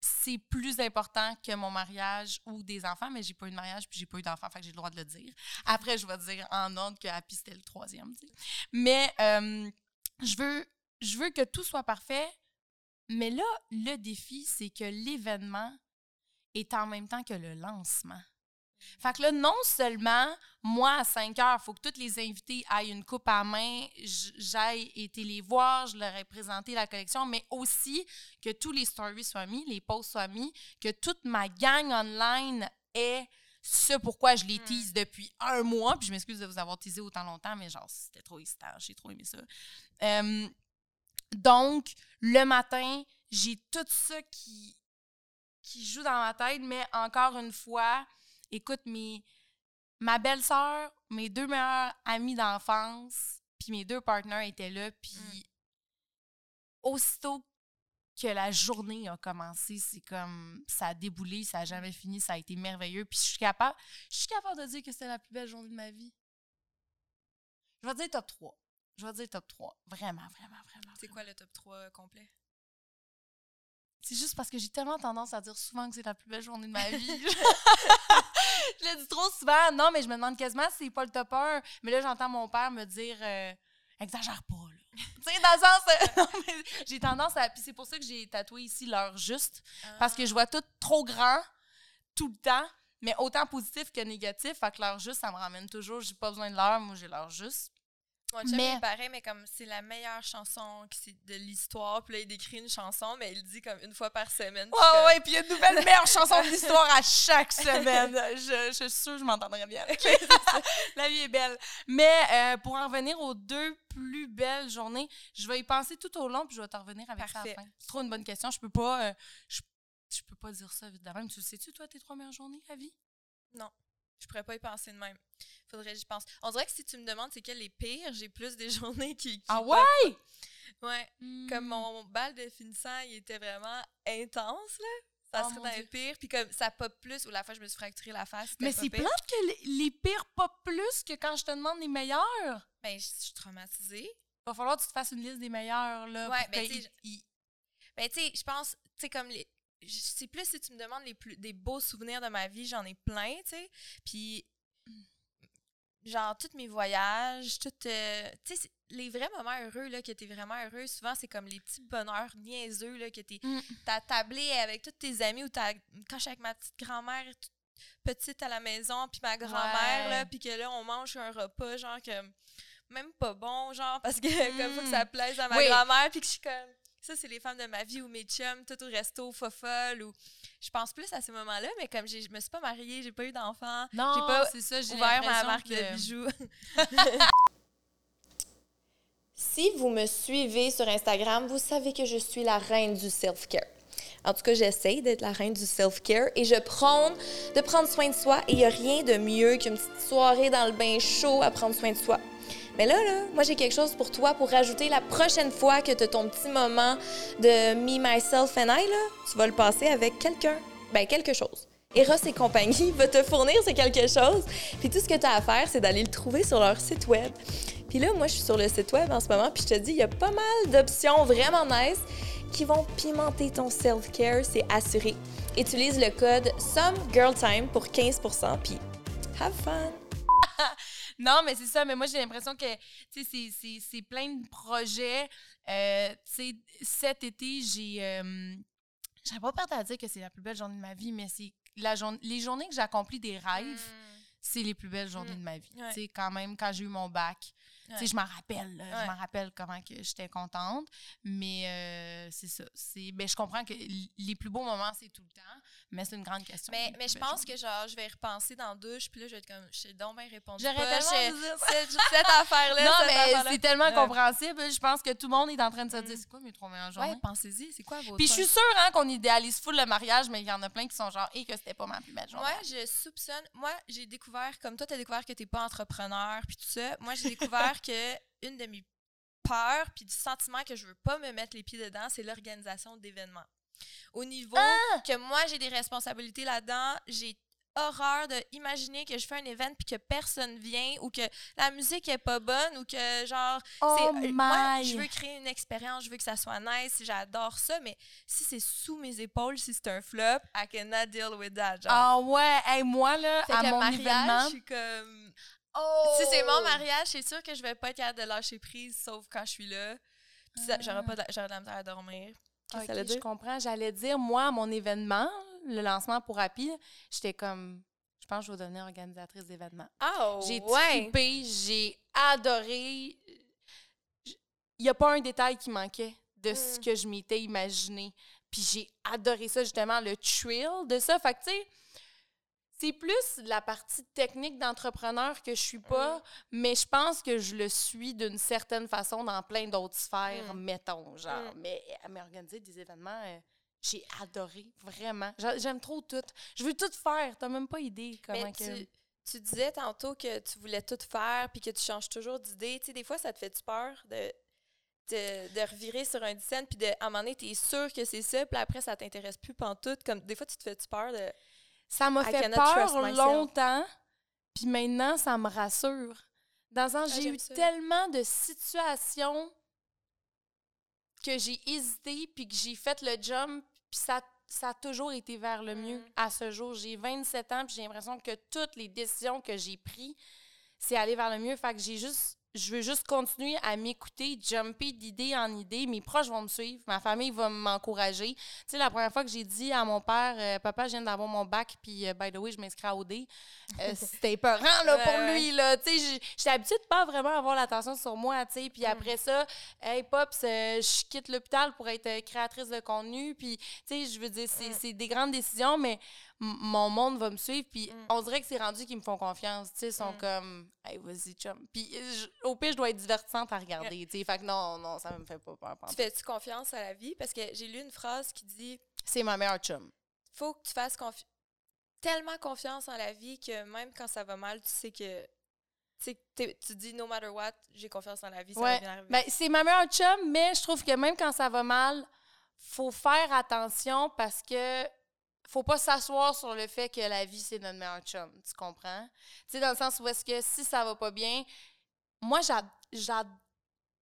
c'est plus important que mon mariage ou des enfants, mais j'ai pas eu de mariage puis j'ai pas eu d'enfants, fait que j'ai le droit de le dire. Après, je vais dire en ordre que Happy c'était le troisième. Mais euh, je veux, je veux que tout soit parfait. Mais là, le défi, c'est que l'événement est en même temps que le lancement. Fait que là, non seulement, moi, à 5 heures, il faut que tous les invités aillent une coupe à main, j'aille été les voir, je leur ai présenté la collection, mais aussi que tous les stories soient mis, les posts soient mis, que toute ma gang online ait ce pourquoi je les Mm. tease depuis un mois. Puis je m'excuse de vous avoir teasé autant longtemps, mais genre, c'était trop excitant, j'ai trop aimé ça. Euh, donc, le matin, j'ai tout ça qui, qui joue dans ma tête, mais encore une fois, écoute, mes, ma belle-sœur, mes deux meilleurs amis d'enfance, puis mes deux partenaires étaient là, puis Mm. aussitôt que la journée a commencé, c'est comme ça a déboulé, ça a jamais fini, ça a été merveilleux, puis je suis capable, je suis capable de dire que c'était la plus belle journée de ma vie. Je vais dire top 3. Je vais dire top 3. Vraiment, vraiment, vraiment. C'est quoi le top 3 complet? C'est juste parce que j'ai tellement tendance à dire souvent que c'est la plus belle journée de ma vie. je le dis trop souvent. Non, mais je me demande quasiment si c'est pas le top 1. Mais là, j'entends mon père me dire euh, exagère pas, là. tu sais, dans le sens. euh, j'ai tendance à. Puis c'est pour ça que j'ai tatoué ici l'heure juste. Parce que je vois tout trop grand, tout le temps. Mais autant positif que négatif. Fait que l'heure juste, ça me ramène toujours. J'ai pas besoin de l'heure. Moi, j'ai l'heure juste. Mon chum Mais- est pareil, mais comme c'est la meilleure chanson qui c'est de l'histoire. Puis là, il décrit une chanson, mais il le dit comme une fois par semaine. Ouais, comme, ouais, puis il y a une nouvelle meilleure chanson de l'histoire à chaque semaine. Je, je suis sûre que je m'entendrais bien avec. La vie est belle. Mais euh, pour en revenir aux deux plus belles journées, je vais y penser tout au long, puis je vais te revenir avec ça à Parfait. la fin. C'est trop une bonne question. Je peux pas, euh, je, je peux pas dire ça vite de même. Tu le sais-tu, toi, tes trois meilleures journées à vie? Je pourrais pas y penser de même. Faudrait que j'y pense. On dirait que si tu me demandes c'est quel les pires, j'ai plus des journées qui. qui Ah pop. ouais? Ouais. Comme mon bal de finissant, il était vraiment intense, là. Ça Oh, serait dans les pires. Puis comme ça pop plus, ou la fois je me suis fracturé la face. Mais c'est plate que les, les pires pas plus que quand je te demande les meilleurs. Ben, je suis traumatisée. Va falloir que tu te fasses une liste des meilleurs, là. Ouais, ben, Ben, tu sais, je pense, tu sais, comme les. Je- C'est plus si tu me demandes les plus, des beaux souvenirs de ma vie, j'en ai plein, tu sais. Puis, genre, tous mes voyages, toutes. euh, tu sais, les vrais moments heureux, là, que t'es vraiment heureux, souvent, c'est comme les petits bonheurs niaiseux, là, que t'es. Mm. T'as tablé avec tous tes amis ou t'as. Quand je suis avec ma petite grand-mère toute petite à la maison, puis ma grand-mère, Ouais. là, puis que là, on mange un repas, genre, que même pas bon, genre, parce que, comme faut que Mm. ça plaise à ma Oui. grand-mère, puis que je suis comme. Ça, c'est les femmes de ma vie ou mes chums, tout au resto, fofolle, ou. Je pense plus à ces moments-là, mais comme je me suis pas mariée, j'ai pas eu d'enfant, Non, j'ai pas c'est ça, j'ai ouvert ma marque que- de bijoux. Si vous me suivez sur Instagram, vous savez que je suis la reine du self-care. En tout cas, j'essaye d'être la reine du self-care et je prône de prendre soin de soi et il n'y a rien de mieux qu'une petite soirée dans le bain chaud à prendre soin de soi. Mais là, là, moi, j'ai quelque chose pour toi pour rajouter la prochaine fois que tu as ton petit moment de me, myself and I, là, tu vas le passer avec quelqu'un. Ben, quelque chose. Eros et compagnie va te fournir ce quelque chose. Puis tout ce que tu as à faire, c'est d'aller le trouver sur leur site web. Puis là, moi, je suis sur le site web en ce moment, puis je te dis, il y a pas mal d'options vraiment nice qui vont pimenter ton self-care, c'est assuré. Utilise le code SOMEGIRLTIME pour 15% puis have fun! Non, mais c'est ça. Mais moi, j'ai l'impression que, c'est- plein de projets. Euh, cet été, j'ai. Euh, J'aurais pas peur à dire que c'est la plus belle journée de ma vie, mais c'est la journée, les journées que j'accomplis des rêves, c'est les plus belles journées Mm. de ma vie. Ouais. Sais, quand même, quand j'ai eu mon bac, Ouais. je m'en rappelle, là, Ouais. je m'en rappelle comment que j'étais contente, mais euh, c'est ça. Ben, je comprends que les plus beaux moments, c'est tout le temps, mais c'est une grande question. Mais, je belles pense que genre je vais y repenser dans douche puis là je vais être comme je suis donc bien répondu. J'aurais tellement dire cette, cette affaire là. Non, cette mais affaire-là. c'est tellement Ouais. compréhensible. Je pense que tout le monde est en train de se dire, Mm. c'est quoi mes trois meilleures journées? Ouais, pensez-y, c'est quoi vos Puis je suis sûre hein, qu'on idéalise full le mariage, mais il y en a plein qui sont genre, et que c'était pas ma plus belle journée. Moi, je soupçonne. Moi, j'ai découvert, comme toi, tu as découvert que tu pas entrepreneur, puis tout ça. Moi, j'ai découvert que une de mes peurs, puis du sentiment que je veux pas me mettre les pieds dedans, c'est l'organisation d'événements. Au niveau Ah! que moi, j'ai des responsabilités là-dedans, j'ai horreur de imaginer que je fais un événement puis que personne vient ou que la musique est pas bonne ou que genre Oh euh, moi, my! je veux créer une expérience, je veux que ça soit nice, j'adore ça, mais si c'est sous mes épaules, si c'est un flop, I cannot deal with that. Genre. Ah ouais, hey, moi, là, Fait à que mon mariage, événement... je suis comme. Oh! Si c'est mon mariage, c'est sûr que je vais pas être capable de lâcher prise, sauf quand je suis là. J'aurais pas de, de la misère à dormir. Qu'est-ce que ça Ok, veut je comprends. J'allais dire, moi, mon événement, le lancement pour Happy, j'étais comme... Je pense que je vais devenir organisatrice d'événements. Oh, J'ai ouais. trippé, j'ai adoré. Il n'y a pas un détail qui manquait de ce Mm. que je m'étais imaginé. Puis j'ai adoré ça, justement, le thrill de ça. Fait que, tu sais, c'est plus la partie technique d'entrepreneur que je suis pas, mais je pense que je le suis d'une certaine façon dans plein d'autres sphères, Mm. mettons, genre. Mm. Mais, mais organiser des événements, euh, j'ai adoré, vraiment. J'a- J'aime trop tout. Je veux tout faire. T'as même pas idée comment Mais que... tu, tu disais tantôt que tu voulais tout faire puis que tu changes toujours d'idée. Tu sais, des fois, ça te fait-tu peur de, de, de revirer sur un scène puis de, à un moment donné, t'es sûr que c'est ça, puis après, ça t'intéresse plus pantoute? Comme, des fois, tu te fais-tu peur de... Ça m'a I fait peur longtemps, puis maintenant, ça me rassure. Dans le sens, Ah, j'ai eu ça. tellement de situations que j'ai hésité, puis que j'ai fait le jump, Puis ça, ça a toujours été vers le mieux Mhm. à ce jour. J'ai 27 ans, puis j'ai l'impression que toutes les décisions que j'ai prises, c'est aller vers le mieux. Fait que j'ai juste, je veux juste continuer à m'écouter, jumper d'idée en idée. Mes proches vont me suivre, ma famille va m'encourager. Tu sais, la première fois que j'ai dit à mon père, euh, papa, je viens d'avoir mon bac, puis euh, by the way, je m'inscris à OD, euh, c'était épeurant, là, pour lui, là. Tu sais, j'ai- j'étais habituée de pas vraiment avoir l'attention sur moi, tu sais. Mm. Puis après ça, hey, Pops, euh, je quitte l'hôpital pour être euh, créatrice de contenu. Puis, tu sais, je veux dire, c'est Mm. des grandes décisions, mais mon monde va me suivre. Puis Mm. on dirait que c'est rendu qu'ils me font confiance, tu sais. Ils sont Mm. comme, hey, vas-y, chum. Puis je- au pire, je dois être divertissante à regarder, tu sais. Fait que non, non, ça me fait pas peur. Tu fais-tu confiance à la vie? Parce que j'ai lu une phrase qui dit C'est ma meilleure chum. faut que tu fasses confi- tellement confiance en la vie que même quand ça va mal, tu sais que. Tu dis no matter what, j'ai confiance en la vie, ça Ouais. va bien arriver. Ben, c'est ma meilleure chum, mais je trouve que même quand ça va mal, faut faire attention parce que faut pas s'asseoir sur le fait que la vie, c'est notre meilleure chum. Tu comprends? Tu sais, dans le sens où est-ce que si ça va pas bien, moi, j'ad... j'ad-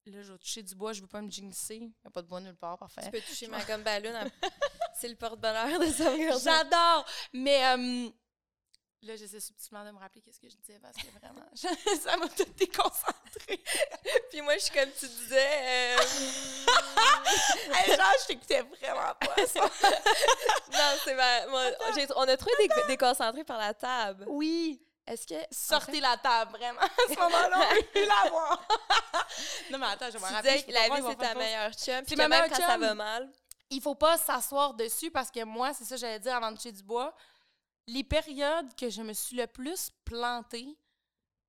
Là, je vais toucher du bois, je veux pas me jinxer. Il n'y a pas de bois nulle part, parfait. tu peux toucher ma gomme ballon. c'est le porte-bonheur de Girl. J'adore! Mais euh, là, j'essaie subtilement de me rappeler qu'est-ce que je disais parce que vraiment, ça m'a tout déconcentré. Puis moi, je suis comme tu disais. euh, Hey, genre, je t'écoutais vraiment pas. ça. non, c'est ma. moi, on a trouvé des, déconcentrés par la table. Oui. Est-ce que. Sortez la table, vraiment. À ce moment-là, on veut plus la voir. non, mais attends, je vais me pas la vie, c'est ta meilleure chum. Puis même quand ça va mal. Il faut pas s'asseoir dessus parce que moi, c'est ça que j'allais dire avant de toucher du bois. Les périodes que je me suis le plus plantée,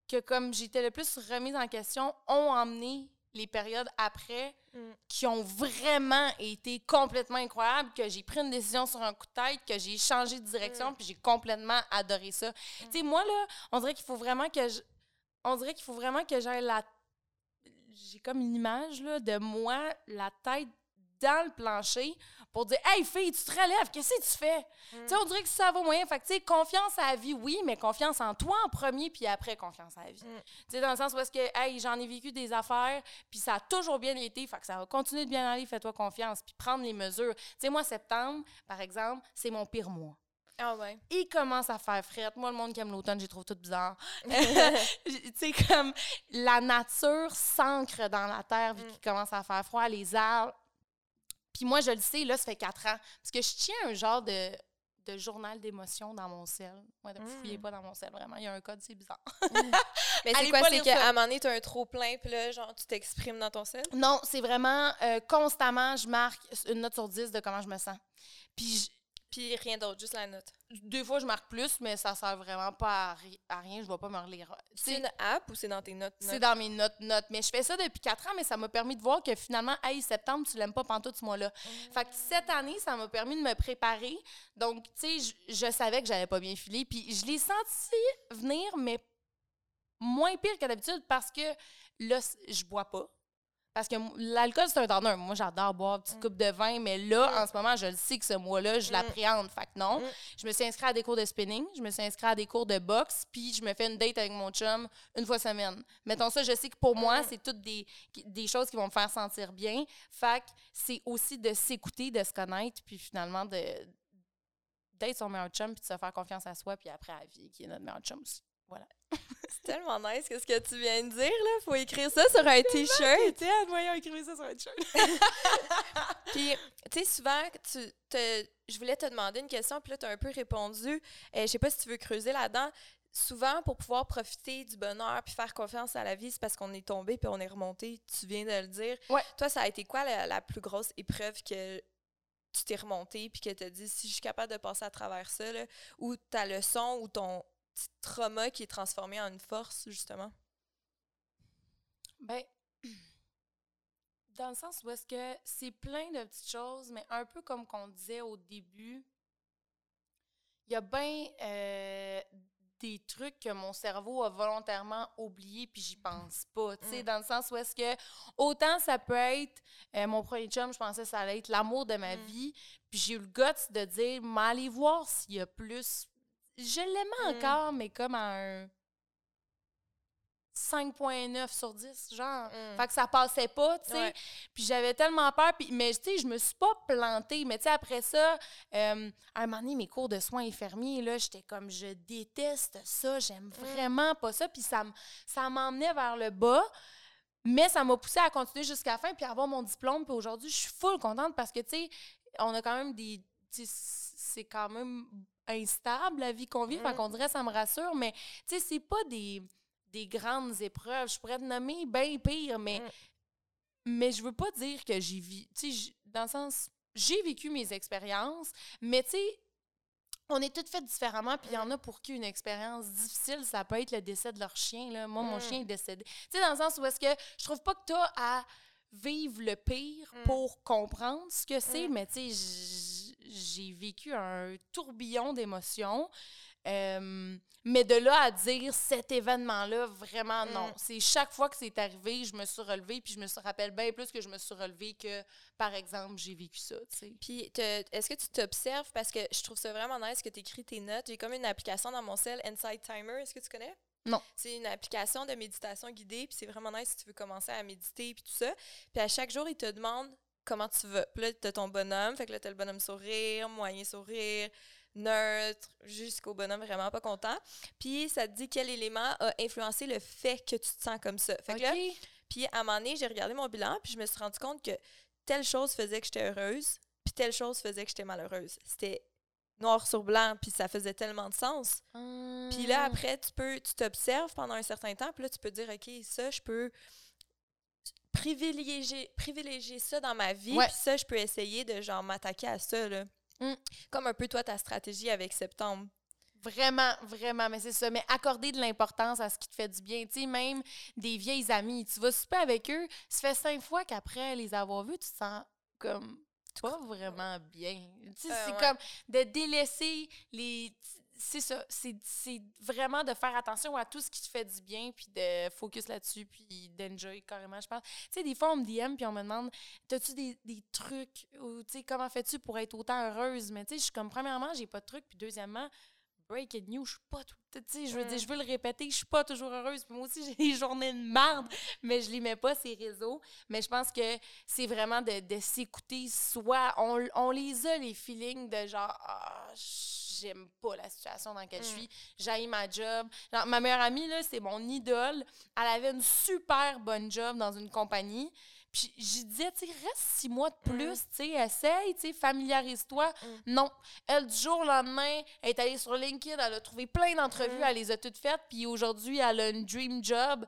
que comme j'étais le plus remise en question, ont emmené les périodes après Mm. qui ont vraiment été complètement incroyables, que j'ai pris une décision sur un coup de tête, que j'ai changé de direction, Mm. puis j'ai complètement adoré ça. Tu sais, moi, là, on dirait qu'il faut vraiment que je... On dirait qu'il faut vraiment que j'aille la... J'ai comme une image, là, de moi, la tête dans le plancher pour dire « Hey, fille, tu te relèves, qu'est-ce que tu fais? Tu sais, on dirait que ça va moyen. Fait que, tu sais, confiance à la vie, oui, mais confiance en toi en premier, puis après, confiance à la vie. Mm. Tu sais, dans le sens où est-ce que, hey, j'en ai vécu des affaires, puis ça a toujours bien été, fait que ça va continuer de bien aller, fais-toi confiance, puis prendre les mesures. Tu sais, moi, septembre, par exemple, c'est mon pire mois. Ah ouais. Il commence à faire frette. Moi, le monde qui aime l'automne, j'ai trouve tout bizarre. tu sais, comme la nature s'ancre dans la terre vu Mm. qu'il commence à faire froid, les arbres. Puis moi, je le sais, là, ça fait quatre ans. Parce que je tiens un genre de, de journal d'émotions dans mon sel. Ouais, ne Mm. fouillez pas dans mon sel, vraiment. Il y a un code, c'est bizarre. Mais c'est quoi? C'est qu'à un moment donné, t'as un trop plein, puis là, genre, tu t'exprimes dans ton sel? non, c'est vraiment euh, constamment, je marque une note sur 10 de comment je me sens. Puis je- Puis rien d'autre, juste la note. des fois, je marque plus, mais ça sert vraiment pas à, ri- à rien. Je vais pas me relire. C'est une app ou c'est dans tes notes? C'est notes? dans mes notes, notes. Mais je fais ça depuis quatre ans, mais ça m'a permis de voir que finalement, hey, septembre, tu l'aimes pas pantoute ce mois-là. Fait que cette année, ça m'a permis de me préparer. Donc, tu sais, je, je savais que j'allais pas bien filer. Puis je l'ai senti venir, mais moins pire que d'habitude parce que là, je bois pas. Parce que l'alcool, c'est un donneur. Moi, j'adore boire une petite coupe de vin, mais là, Mm. en ce moment, je le sais que ce mois-là, je Mm. l'appréhende. Fait que non. Mm. Je me suis inscrite à des cours de spinning, je me suis inscrite à des cours de boxe, puis je me fais une date avec mon chum une fois semaine. Mettons ça, je sais que pour moi, Mm. c'est toutes des, des choses qui vont me faire sentir bien. Fait que c'est aussi de s'écouter, de se connaître, puis finalement de d'être son meilleur chum, puis de se faire confiance à soi, puis après à la vie, qui est notre meilleur chum aussi. Voilà. C'est tellement nice qu'est-ce que tu viens de dire, là? Faut écrire ça sur un T-shirt. Tu sais, moyen écrire ça sur un shirt. Puis, tu sais, souvent, tu te... je voulais te demander une question, puis là, tu as un peu répondu. Euh, je sais pas si tu veux creuser là-dedans. Souvent, pour pouvoir profiter du bonheur puis faire confiance à la vie, c'est parce qu'on est tombé puis on est remonté. Tu viens de le dire. Ouais. Toi, ça a été quoi la, la plus grosse épreuve que tu t'es remonté puis que tu as dit si je suis capable de passer à travers ça, là, ou ta leçon ou ton petit trauma qui est transformé en une force, justement? Ben, dans le sens où est-ce que c'est plein de petites choses, mais un peu comme qu'on disait au début, il y a bien euh, des trucs que mon cerveau a volontairement oubliés puis j'y pense pas. Tu sais, Mm. dans le sens où est-ce que autant ça peut être euh, mon premier chum, je pensais que ça allait être l'amour de ma Mm. vie, puis j'ai eu le guts de dire, mais allez voir s'il y a plus. Je l'aimais Mm. encore, mais comme à un 5.9 sur 10, genre. Mm. Fait que ça passait pas, tu sais. Ouais. Puis j'avais tellement peur. Puis, mais, tu sais, je me suis pas plantée. Mais, tu sais, après ça, euh, à un moment donné, mes cours de soins infirmiers, là, j'étais comme, je déteste ça. J'aime Mm. vraiment pas ça. Puis ça, m'emmenait vers le bas. Mais ça m'a poussé à continuer jusqu'à la fin puis à avoir mon diplôme. Puis aujourd'hui, je suis full contente parce que, tu sais, on a quand même des. C'est quand même instable la vie qu'on vit. Fait Mm. qu'on dirait ça me rassure. Mais, tu sais, c'est pas des, des grandes épreuves. Je pourrais te nommer bien pire, mais. Mm. Mais je veux pas dire que j'ai vécu. Tu sais, dans le sens. J'ai vécu mes expériences, mais tu sais, on est toutes faites différemment, puis il y en a pour qui une expérience difficile, ça peut être le décès de leur chien. Là. Moi, mon Mm. chien est décédé. Tu sais, dans le sens où est-ce que je trouve pas que tu as à vivre le pire Mm. pour comprendre ce que c'est, Mm. mais tu sais, j'ai vécu un tourbillon d'émotions. Euh, mais de là à dire cet événement-là, vraiment non. Mm. C'est chaque fois que c'est arrivé, je me suis relevée, puis je me rappelle bien plus que je me suis relevée que, par exemple, j'ai vécu ça, tu sais. Puis, est-ce que tu t'observes? Parce que je trouve ça vraiment nice que tu écris tes notes. J'ai comme une application dans mon cell, Insight Timer. Est-ce que tu connais? Non. C'est une application de méditation guidée. Puis, c'est vraiment nice si tu veux commencer à méditer. Puis, tout ça. Puis, à chaque jour, il te demande comment tu vas. Puis là, tu as ton bonhomme. Fait que là, tu as le bonhomme sourire, moyen sourire, neutre, jusqu'au bonhomme vraiment pas content. Puis, ça te dit quel élément a influencé le fait que tu te sens comme ça. Fait que là, puis à un moment donné, j'ai regardé mon bilan, puis je me suis rendu compte que telle chose faisait que j'étais heureuse, puis telle chose faisait que j'étais malheureuse. C'était noir sur blanc, puis ça faisait tellement de sens. Puis là, Hum. après, tu peux, tu t'observes pendant un certain temps, puis là, tu peux dire, OK, ça, je peux privilégier, privilégier ça dans ma vie, puis ça, je peux essayer de, genre, m'attaquer à ça, là. Mm. Comme un peu, toi, ta stratégie avec septembre. Vraiment, vraiment, mais c'est ça. Mais accorder de l'importance à ce qui te fait du bien. Tu sais, même des vieilles amies, tu vas souper avec eux, ça fait cinq fois qu'après les avoir vus, tu te sens comme pas vraiment bien. Tu sais, Euh, c'est ouais. comme de délaisser les. C'est ça. C'est c'est vraiment de faire attention à tout ce qui te fait du bien, puis de focus là-dessus, puis d'enjoy carrément, je pense. Tu sais, des fois, on me DM, puis on me demande T'as-tu des, des trucs ou, tu sais, comment fais-tu pour être autant heureuse? Mais, tu sais, je suis comme, premièrement, j'ai pas de trucs, puis deuxièmement, breaking news, je suis pas tout. Tu sais, je veux Mm. dire, je veux le répéter, je suis pas toujours heureuse. Puis moi aussi, j'ai des journées de merde, mais je les mets pas, ces réseaux. Mais je pense que c'est vraiment de, de s'écouter. Soit on, on les a, les feelings de genre, ah, j'aime pas la situation dans laquelle je Mm. suis, j'aille ma job. Ma meilleure amie, là, c'est mon idole. Elle avait une super bonne job dans une compagnie. Puis j'y disais, tu reste six mois de plus, tu sais, essaye, tu sais, familiarise-toi. Mm. Non. Elle, du jour au lendemain, elle est allée sur LinkedIn, elle a trouvé plein d'entrevues, Mm. elle les a toutes faites, puis aujourd'hui, elle a une dream job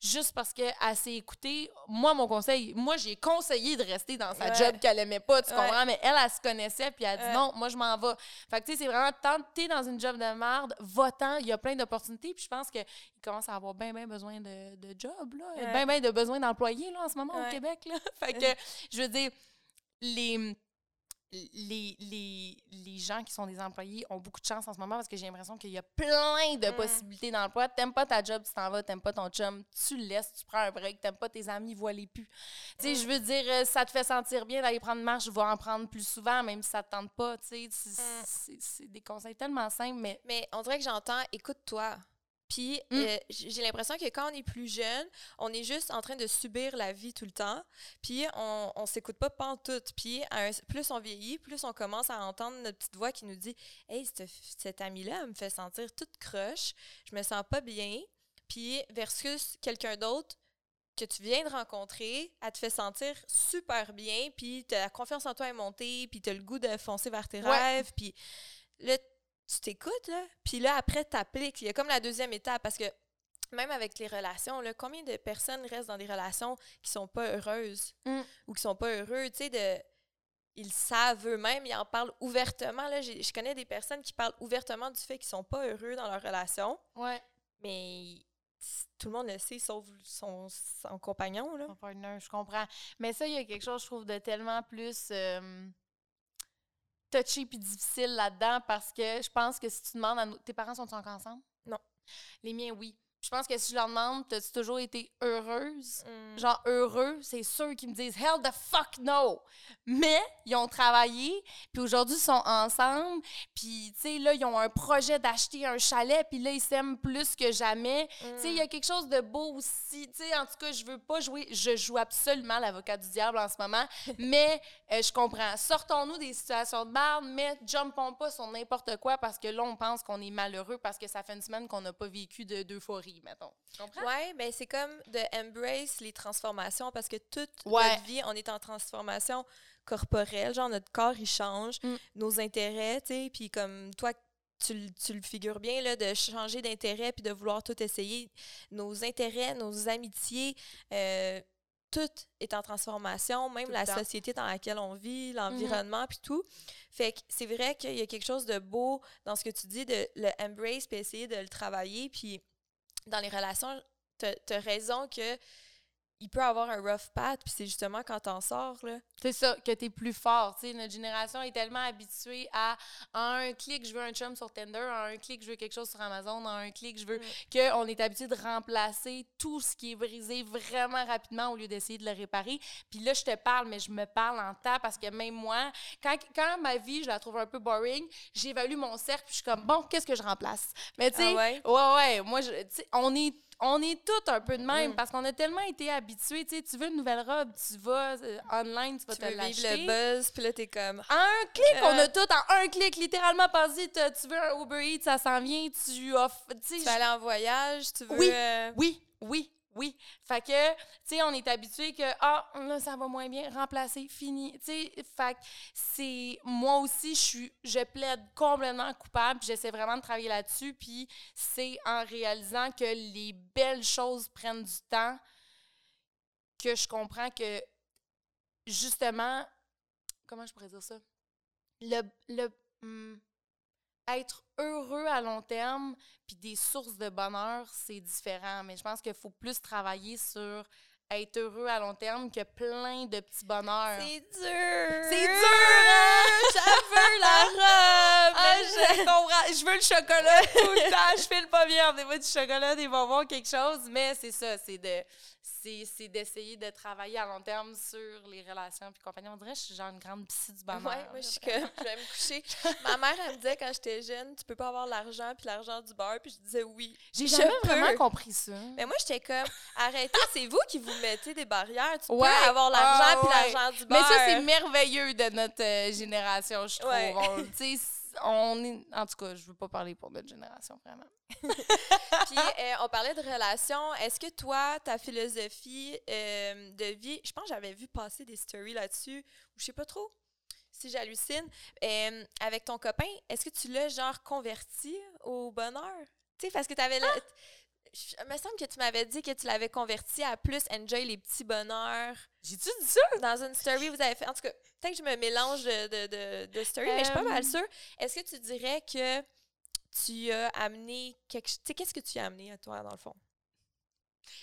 juste parce qu'elle s'est écoutée. Moi, mon conseil, moi, j'ai conseillé de rester dans sa Ouais. job qu'elle aimait pas, tu Ouais. comprends? Mais elle, elle se connaissait, puis elle a dit Ouais. non, moi, je m'en vais. Fait que, tu sais, c'est vraiment, tant que t'es dans une job de merde, va-t'en, il y a plein d'opportunités, puis je pense qu'il commence à avoir bien, bien besoin de, de job, là. Bien, bien de besoin d'employés, là, en ce moment, au. Québec, là. fait que, je veux dire, les les, les, les gens qui sont des employés ont beaucoup de chance en ce moment parce que j'ai l'impression qu'il y a plein de Mm. possibilités d'emploi. T'aimes pas ta job, tu t'en vas, t'aimes pas ton chum, tu le laisses, tu prends un break, t'aimes pas tes amis, vois-les plus. Tu sais, je veux dire, euh, ça te fait sentir bien d'aller prendre une marche, je vais en prendre plus souvent, même si ça te tente pas, tu sais. C'est- Mm. des conseils tellement simples, mais Mais on dirait que j'entends écoute-toi. Puis Mm. euh, j'ai l'impression que quand on est plus jeune, on est juste en train de subir la vie tout le temps. Puis on, on s'écoute pas pantoute. Puis un- plus on vieillit, plus on commence à entendre notre petite voix qui nous dit Hey, cette, cette amie-là, me fait sentir toute croche, je me sens pas bien. Puis versus quelqu'un d'autre que tu viens de rencontrer, elle te fait sentir super bien, puis la confiance en toi est montée, puis t'as le goût de foncer vers tes Ouais. rêves, puis là, tu t'écoutes, là, puis là, après, t'appliques. Il y a comme la deuxième étape, parce que même avec les relations, là, combien de personnes restent dans des relations qui sont pas heureuses Mm. ou qui sont pas heureux, tu sais, de... Ils savent eux-mêmes, ils en parlent ouvertement. Là. J'ai- Je connais des personnes qui parlent ouvertement du fait qu'ils sont pas heureux dans leur relation, ouais, mais tout le monde le sait, sauf son, son compagnon. Là. partner, je comprends. Mais ça, il y a quelque chose, je trouve, de tellement plus euh, touchy puis difficile là-dedans parce que je pense que si tu demandes à nos- tes parents sont encore ensemble? Non. Les miens, oui. Je pense que si je leur demande, t'as-tu toujours été heureuse? Mm. Genre heureux, c'est sûr qu'ils me disent hell the fuck no. Mais ils ont travaillé, puis aujourd'hui ils sont ensemble, puis tu sais là ils ont un projet d'acheter un chalet, puis là ils s'aiment plus que jamais. Tu sais il y a quelque chose de beau aussi. Tu sais en tout cas je veux pas jouer, je joue absolument l'avocat du diable en ce moment, mais euh, je comprends. Sortons-nous des situations de merde, mais jumpons pas sur n'importe quoi parce que là on pense qu'on est malheureux parce que ça fait une semaine qu'on n'a pas vécu de d'euphorie, mettons. Tu comprends? Ouais, ben c'est comme de embrace les transformations parce que toute Ouais. notre vie, on est en transformation corporelle. Genre, notre corps, il change, Mm. nos intérêts, tu sais. Puis comme toi, tu, le- tu le figures bien, là, de changer d'intérêt puis de vouloir tout essayer. Nos intérêts, nos amitiés, euh, tout est en transformation, même Tout la société dans laquelle on vit, l'environnement, puis tout. Fait que c'est vrai qu'il y a quelque chose de beau dans ce que tu dis, de le embrace, puis essayer de le travailler. Puis dans les relations, as raison que il peut avoir un rough path, puis c'est justement quand t'en sors, là. C'est ça, que t'es plus fort. Tu sais, notre génération est tellement habituée à en un clic, je veux un chum sur Tinder, en un clic, je veux quelque chose sur Amazon, en un clic, je veux Mm. qu'on est habitué de remplacer tout ce qui est brisé vraiment rapidement au lieu d'essayer de le réparer. Puis là, je te parle, mais je me parle en temps parce que même moi, quand, quand ma vie, je la trouve un peu boring, j'évalue mon cercle, puis je suis comme, bon, qu'est-ce que je remplace? Mais tu sais, Ah ouais? Ouais, ouais. Moi, je, tu sais, on est, on est tous un peu de même Mm. parce qu'on a tellement été habitués. Tu sais, tu veux une nouvelle robe, tu vas euh, online, tu vas Tu te l'acheter. le buzz, puis là, t'es comme... En un clic, on Euh. a tout en un clic, littéralement passé. Tu veux un Uber Eats, ça s'en vient, tu offres. Tu Tu veux aller en voyage, tu veux... Oui. euh, oui, oui, oui. Fait que, tu sais, on est habitué que, ah, là, ça va moins bien, remplacer, fini. Tu sais, fait que c'est. Moi aussi, je suis. Je plaide complètement coupable, puis j'essaie vraiment de travailler là-dessus, puis c'est en réalisant que les belles choses prennent du temps que je comprends que, justement, comment je pourrais dire ça? Le. hum, être heureux à long terme, puis des sources de bonheur, c'est différent. Mais je pense qu'il faut plus travailler sur être heureux à long terme que plein de petits bonheurs. C'est dur! C'est dur, hein? Je veux la robe! Je comprends? Je veux le chocolat tout le temps. Je file pas bien. Fois du chocolat, des bonbons, quelque chose. Mais c'est ça, c'est de c'est d'essayer de travailler à long terme sur les relations puis compagnie. On dirait que je suis genre une grande psy du bonheur. Ouais, moi, je suis comme, je vais me coucher. Ma mère, elle me disait quand j'étais jeune, tu peux pas avoir l'argent puis l'argent du beurre, puis je disais oui. J'ai jamais peux. vraiment compris ça. Mais moi, j'étais comme, arrêtez, c'est vous qui vous mettez des barrières. Tu Ouais. peux avoir l'argent Ah, puis ouais. l'argent du Mais beurre. ça, c'est merveilleux de notre euh, génération, je trouve. Ouais. On, est... En tout cas, je veux pas parler pour notre génération, vraiment. Puis, euh, on parlait de relations. Est-ce que toi, ta philosophie euh, de vie, je pense que j'avais vu passer des stories là-dessus, ou je sais pas trop si j'hallucine, euh, avec ton copain, est-ce que tu l'as genre converti au bonheur? Tu sais, parce que tu avais. Ah! Je- Il me semble que tu m'avais dit que tu l'avais converti à plus enjoy les petits bonheurs. J'ai-tu dit ça? Dans une story, vous avez fait. En tout cas, peut-être que je me mélange de, de, de, stories, mais je suis pas mal Euh, sûre. Est-ce que tu dirais que tu as amené quelque chose. Tu sais, qu'est-ce que tu as amené à toi, dans le fond?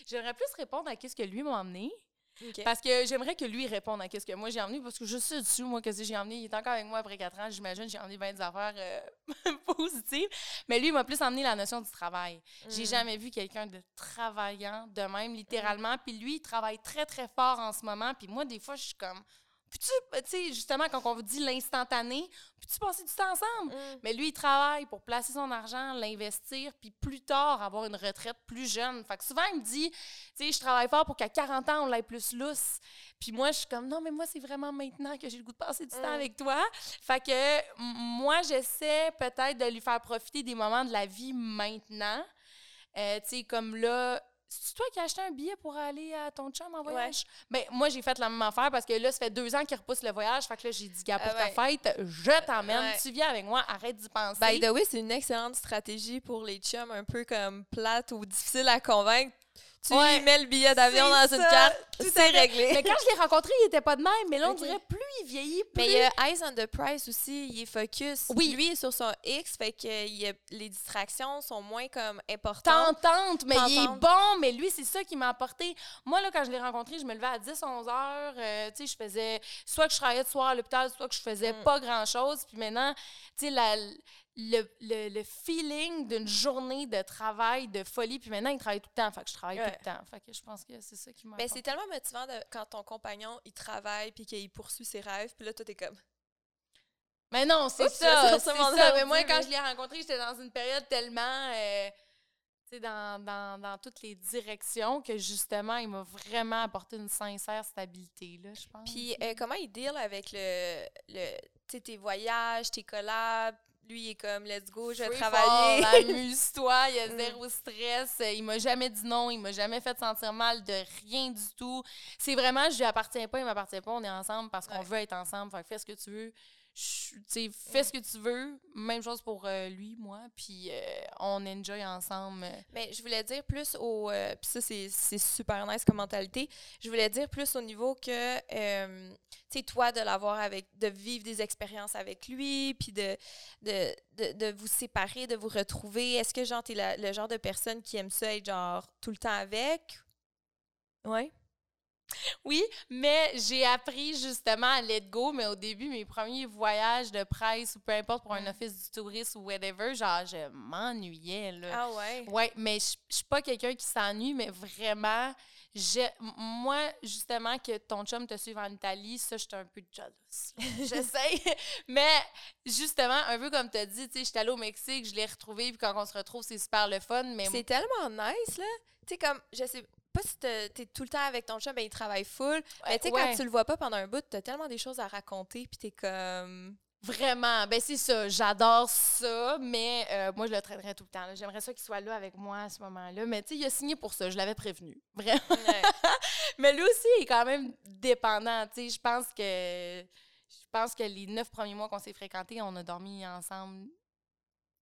J'aimerais plus répondre à qu'est-ce que lui m'a emmené. OK. Parce que j'aimerais que lui réponde à qu'est-ce que moi j'ai emmené. Parce que je sais dessus, moi, qu'est-ce que j'ai emmené. Il est encore avec moi après quatre ans. J'imagine j'ai emmené 20 affaires euh, positives. Mais lui, il m'a plus emmené la notion du travail. J'ai Mm. jamais vu quelqu'un de travaillant de même, littéralement. Puis lui, il travaille très, très fort en ce moment. Puis moi, des fois, je suis comme. Peux-tu, tu sais, justement, quand on vous dit l'instantané, peux-tu passer du temps ensemble? Mm. Mais lui, il travaille pour placer son argent, l'investir, puis plus tard avoir une retraite plus jeune. Fait que souvent, il me dit, tu sais, je travaille fort pour qu'à 40 ans, on l'ait plus lousse. Puis moi, je suis comme, non, mais moi, c'est vraiment maintenant que j'ai le goût de passer du temps Mm. avec toi. Fait que moi, j'essaie peut-être de lui faire profiter des moments de la vie maintenant. Euh, tu sais, comme là, c'est toi qui as acheté un billet pour aller à ton chum en voyage? Ben, moi, j'ai fait la même affaire parce que là, ça fait deux ans qu'il repousse le voyage. Fait que là, j'ai dit, gars, pour Ah ta fête, je t'emmène. Ouais. Tu viens avec moi, arrête d'y penser. By the way, c'est une excellente stratégie pour les chums un peu comme plate ou difficile à convaincre. Tu Ouais. mets le billet d'avion dans une carte, c'est réglé. Mais quand je l'ai rencontré, il était pas de même. Mais là, on dirait plus il vieillit, plus. Mais il y a Eyes on the Price aussi, il est focus. Oui. Lui est sur son X, fait que il y a- les distractions sont moins comme importantes. Tentante, mais il est bon, mais lui, c'est ça qui m'a apporté. Moi, là, quand je l'ai rencontré, je me levais à 10, 11 heures. euh, tu sais, je faisais soit que je travaillais de soir à l'hôpital, soit que je faisais Mm. pas grand-chose. Puis maintenant, tu sais, la, le, le, le feeling d'une journée de travail, de folie. Puis maintenant, il travaille tout le temps. Fait que je travaille Ouais. tout le temps. Fait que je pense que c'est ça qui m'a. Mais c'est tellement motivant de- quand ton compagnon, il travaille puis qu'il poursuit ses rêves. Puis là, toi, t'es comme... Mais non, c'est ça. C'est ça. Mais moi, quand je l'ai rencontré, j'étais dans une période tellement. euh, tu sais, dans, dans, dans toutes les directions que justement, il m'a vraiment apporté une sincère stabilité, là, je pense. Puis euh, comment il deal avec le, le tu sais, tes voyages, tes collabs? Lui, il est comme, let's go, je vais Free travailler. Amuse-toi, il y a Mm. zéro stress. Il m'a jamais dit non, il m'a jamais fait sentir mal de rien du tout. C'est vraiment, je lui appartiens pas, il m'appartient pas, on est ensemble parce qu'on Ouais. veut être ensemble. Fait que fais ce que tu veux. Sais, fais ce que tu veux. Même chose pour euh, lui, moi. Puis euh, on enjoy ensemble. Mais je voulais dire plus au. euh, Puis ça, c'est super nice comme mentalité. Je voulais dire plus au niveau que, euh, tu sais, toi, de l'avoir avec. de vivre des expériences avec lui, puis de, de, de, de vous séparer, de vous retrouver. Est-ce que, genre, t'es le genre de personne qui aime ça être, genre, tout le temps avec? Ouais. Oui, mais j'ai appris justement à let go. Mais au début, mes premiers voyages de presse ou peu importe pour un Mm. office du tourisme ou whatever, genre, je m'ennuyais, là. Ah ouais? Ouais, mais je je suis pas quelqu'un qui s'ennuie, mais vraiment, m- moi, justement, que ton chum te suive en Italie, ça, j'étais un peu jalouse. là. J'essaye. mais justement, un peu comme tu as dit, tu sais, j'étais allée au Mexique, je l'ai retrouvé, puis quand on se retrouve, c'est super le fun. Mais C'est tellement nice, là. Tu sais, comme, je sais pas si t'es tout le temps avec ton chat, ben il travaille full. Mais tu sais, ouais. quand tu le vois pas pendant un bout, t'as tellement des choses à raconter, puis t'es comme. Vraiment, ben c'est ça, j'adore ça, mais euh, moi je le traînerais tout le temps. J'aimerais ça qu'il soit là avec moi à ce moment-là, mais tu sais, il a signé pour ça, je l'avais prévenu, vraiment. mais lui aussi il est quand même dépendant, tu sais, je pense que je pense que les neuf premiers mois qu'on s'est fréquentés, on a dormi ensemble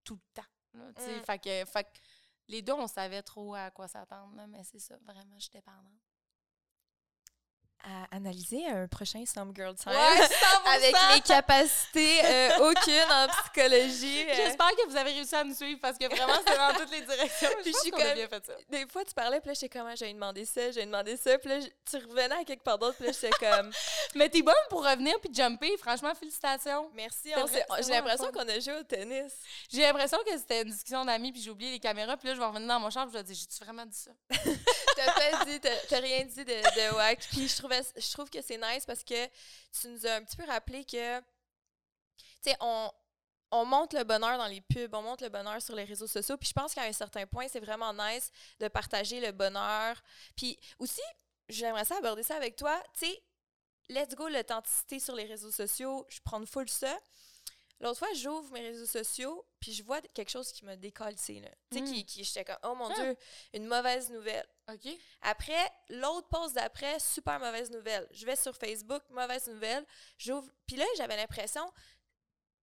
tout le temps, là, tu sais, Mm. fait que, fait que les deux on savait trop à quoi s'attendre, mais c'est ça, vraiment, je suis. À analyser un prochain Some Girl Time. Ouais, avec 100%. les capacités euh, aucune en psychologie. euh. J'espère que vous avez réussi à nous suivre parce que vraiment c'est dans toutes les directions. Puis je suis a comme- bien fait ça. Des fois, tu parlais, puis là, j'étais comme, Ah, j'ai demandé ça, j'ai demandé ça, puis là, tu revenais à quelque part d'autre, puis là, j'étais comme, Mais t'es bonne pour revenir puis jumper. Franchement, félicitations. merci, j'ai l'impression qu'on a joué au tennis. J'ai l'impression que c'était une discussion d'amis puis j'ai oublié les caméras. Puis là, je vais revenir dans mon chambre je vais dire J'ai-tu vraiment dit ça? T'as pas dit, t'as rien dit de, de wack. Puis je, je trouve que c'est nice parce que tu nous as un petit peu rappelé que, tu sais, on, on montre le bonheur dans les pubs, on montre le bonheur sur les réseaux sociaux. Puis je pense qu'à un certain point, c'est vraiment nice de partager le bonheur. Puis aussi, j'aimerais ça aborder ça avec toi. Tu sais, let's go l'authenticité sur les réseaux sociaux. Je prends full ça. L'autre fois, j'ouvre mes réseaux sociaux, puis je vois quelque chose qui me décolle, tu sais, Mm. qui, qui j'étais comme, oh mon Ah. Dieu, une mauvaise nouvelle. OK. Après, l'autre post d'après, super mauvaise nouvelle. Je vais sur Facebook, mauvaise nouvelle. J'ouvre. Puis là, j'avais l'impression,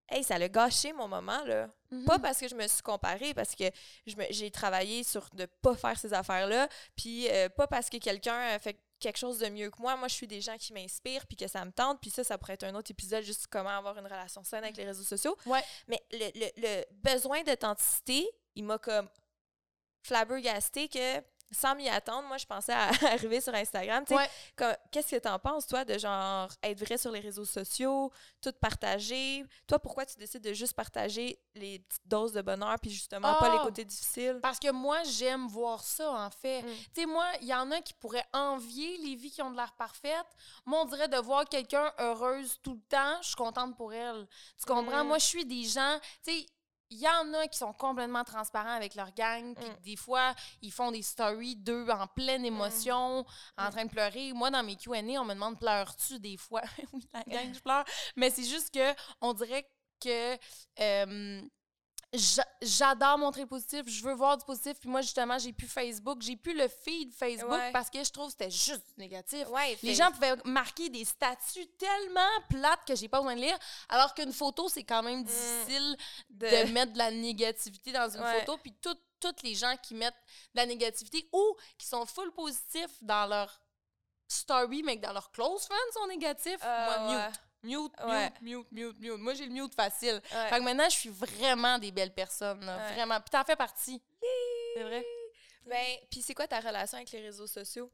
hey, ça a gâché mon moment, là. Mhm. Pas parce que je me suis comparée, parce que j'ai travaillé sur de pas faire ces affaires-là. Puis euh, pas parce que quelqu'un a fait quelque chose de mieux que moi. Moi, je suis des gens qui m'inspirent, puis que ça me tente. Puis ça, ça pourrait être un autre épisode, juste comment avoir une relation saine avec les réseaux sociaux. Ouais. Mais le, le- le besoin d'authenticité, il m'a comme flabbergasté que sans m'y attendre, moi, je pensais à arriver sur Instagram. Ouais. Qu'est-ce que tu en penses, toi, de genre être vrai sur les réseaux sociaux, tout partager? Toi, pourquoi tu décides de juste partager les petites doses de bonheur, puis justement pas les Ah! côtés difficiles? Parce que moi, j'aime voir ça, en fait. Mm. Tu sais, moi, il y en a qui pourraient envier les vies qui ont de l'air parfaites. Moi, on dirait de voir quelqu'un heureuse tout le temps, je suis contente pour elle. Tu comprends? Mm. Moi, je suis des gens, tu sais, il y en a qui sont complètement transparents avec leur gang, puis Mm. des fois, ils font des stories d'eux en pleine émotion, en train de pleurer. Moi, dans mes Q&A, on me demande pleures-tu des fois? oui, la gang, je pleure. Mais c'est juste que on dirait que euh, j'adore montrer le positif, je veux voir du positif. Puis moi, justement, j'ai plus Facebook, j'ai plus le feed Facebook Ouais. parce que je trouve que c'était juste du négatif. Ouais, Les gens pouvaient marquer des statuts tellement plates que j'ai pas besoin de lire, alors qu'une photo, c'est quand même difficile de... Mm. de- mettre de la négativité dans une Ouais. photo. Puis tout- toutes les gens qui mettent de la négativité ou qui sont full positifs dans leur story, mais que dans leurs close friends sont négatifs, moi, ouais. mute. Mute, Ouais. mute, mute, mute, mute. Moi, j'ai le mute facile. Ouais. Fait que maintenant, je suis vraiment des belles personnes. là. Ouais. Vraiment. Puis t'en fais partie. C'est vrai. Ben, puis c'est quoi ta relation avec les réseaux sociaux?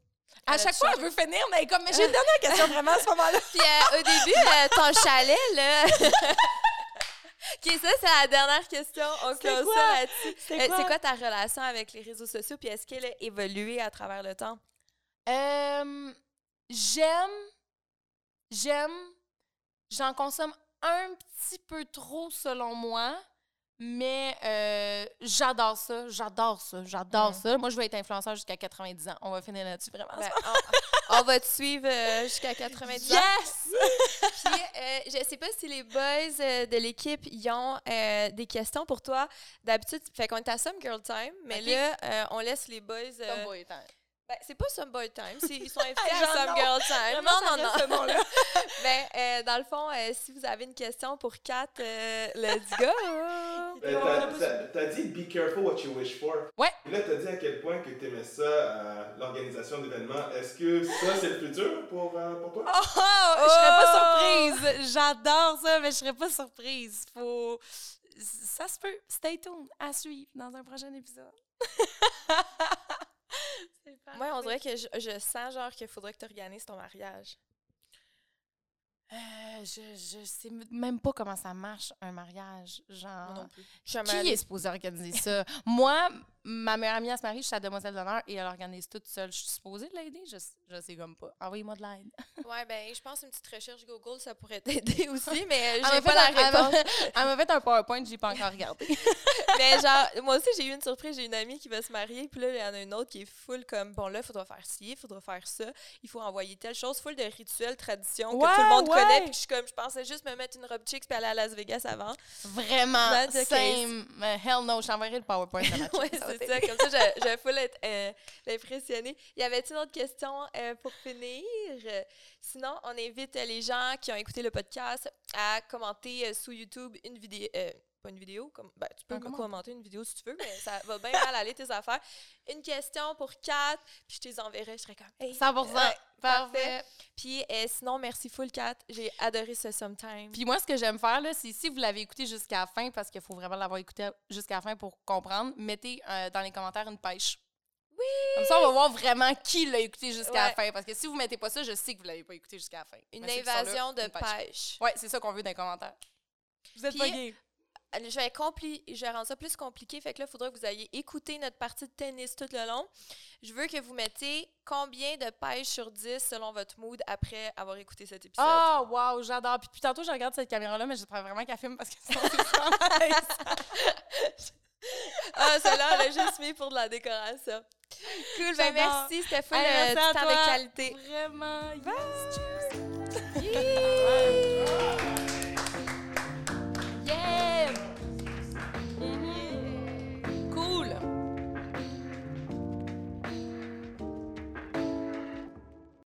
À chaque fois, elle veut finir, mais comme mais j'ai une dernière question vraiment à ce moment-là. Puis euh, au début, euh, ton chalet, là. OK, ça, c'est la dernière question. On C'est close quoi? ça là-dessus. C'est Euh, quoi? Quoi ta relation avec les réseaux sociaux? Puis est-ce qu'elle a évolué à travers le temps? Euh, j'aime, j'aime, j'en consomme un petit peu trop selon moi, mais euh, j'adore ça, j'adore ça, j'adore ça. Moi, je veux être influenceur jusqu'à 90 ans. On va finir là-dessus, vraiment. Ben, on, on va te suivre euh, jusqu'à 90 ans. yes! Puis, euh, je sais pas si les boys euh, de l'équipe y ont des questions pour toi. D'habitude, fait qu'on est à Some Girl Time, mais là, euh, on laisse les boys. Tomboy time. Ben, c'est pas Some Boy Time, c'est- ils sont invités à Some non. Girl Time. Vraiment, non, non, non. nom-là. ben, euh, dans le fond, euh, si vous avez une question pour Kat, euh, let's go! Ben, t'as- dit be careful what you wish for. Ouais. Et là, t'as dit à quel point que t'aimais ça, euh, l'organisation d'événements. Est-ce que ça, c'est le futur pour, euh, pour toi? Oh, je serais pas surprise. J'adore ça, mais je serais pas surprise. Faut. Ça se peut. Stay tuned. À suivre dans un prochain épisode. C'est Moi, on dirait que je, je sens genre qu'il faudrait que tu organises ton mariage. Euh, je, je sais même pas comment ça marche, un mariage. Genre. plus. Qui est supposé organiser ça? Moi, ma meilleure amie, elle se marie, je suis sa demoiselle d'honneur et elle organise toute seule. Je suis supposée l'aider? Je, je sais comme pas. Envoyez-moi de l'aide. Ouais, ben, je pense une petite recherche Google, ça pourrait t'aider aussi, mais euh, j'ai pas la réponse. Elle m'a fait un PowerPoint, j'ai pas encore regardé. mais genre, moi aussi, j'ai eu une surprise. J'ai une amie qui va se marier, puis là, il y en a une autre qui est full comme, bon, là, il faudra faire ci, il faudra faire ça, il faut envoyer telle chose, full de rituels, traditions que tout le monde ouais. connaît, puis je suis comme, je pensais juste me mettre une robe chicks puis aller à Las Vegas avant. Vraiment. Same. Hell no, je t'enverrai le PowerPoint de ma ouais, ça. Comme ça, je, je full être euh. Y avait-il une autre question euh, pour finir? Euh, Sinon, on invite euh, les gens qui ont écouté le podcast à commenter euh, sous YouTube une vidéo. Euh, pas une vidéo, comme, ben, tu peux me commentaire. commenter une vidéo si tu veux, mais ça va bien mal aller tes affaires. Une question pour Kat, puis je te les enverrai, je serais comme, hey, 100 Ouais, Parfait. parfait. Puis euh, sinon, merci full Kat, j'ai adoré ce sometime. Puis moi, ce que j'aime faire, là, c'est si vous l'avez écouté jusqu'à la fin, parce qu'il faut vraiment l'avoir écouté jusqu'à la fin pour comprendre, mettez euh, dans les commentaires une pêche. Oui! Comme ça, on va voir vraiment qui l'a écouté jusqu'à la fin. Parce que si vous mettez pas ça, je sais que vous l'avez pas écouté jusqu'à la fin. une Mais là, invasion de une pêche. Ouais, c'est ça qu'on veut dans les commentaires. Vous êtes Puis- pas gay. Allez, Je vais, compli- je vais rendre ça plus compliqué. Fait que là, il faudra que vous ayez écouté notre partie de tennis tout le long. Je veux que vous mettez combien de pêches sur 10 selon votre mood après avoir écouté cet épisode. Ah, wow, j'adore. Puis, puis tantôt, je regarde cette caméra-là, mais j'espère vraiment qu'elle filme parce que c'est. Ah, celle-là, on l'a juste mis pour de la décoration. Cool, ben merci. C'était full Hey, euh, merci du à temps toi. de qualité. Vraiment. Yes. Yeah!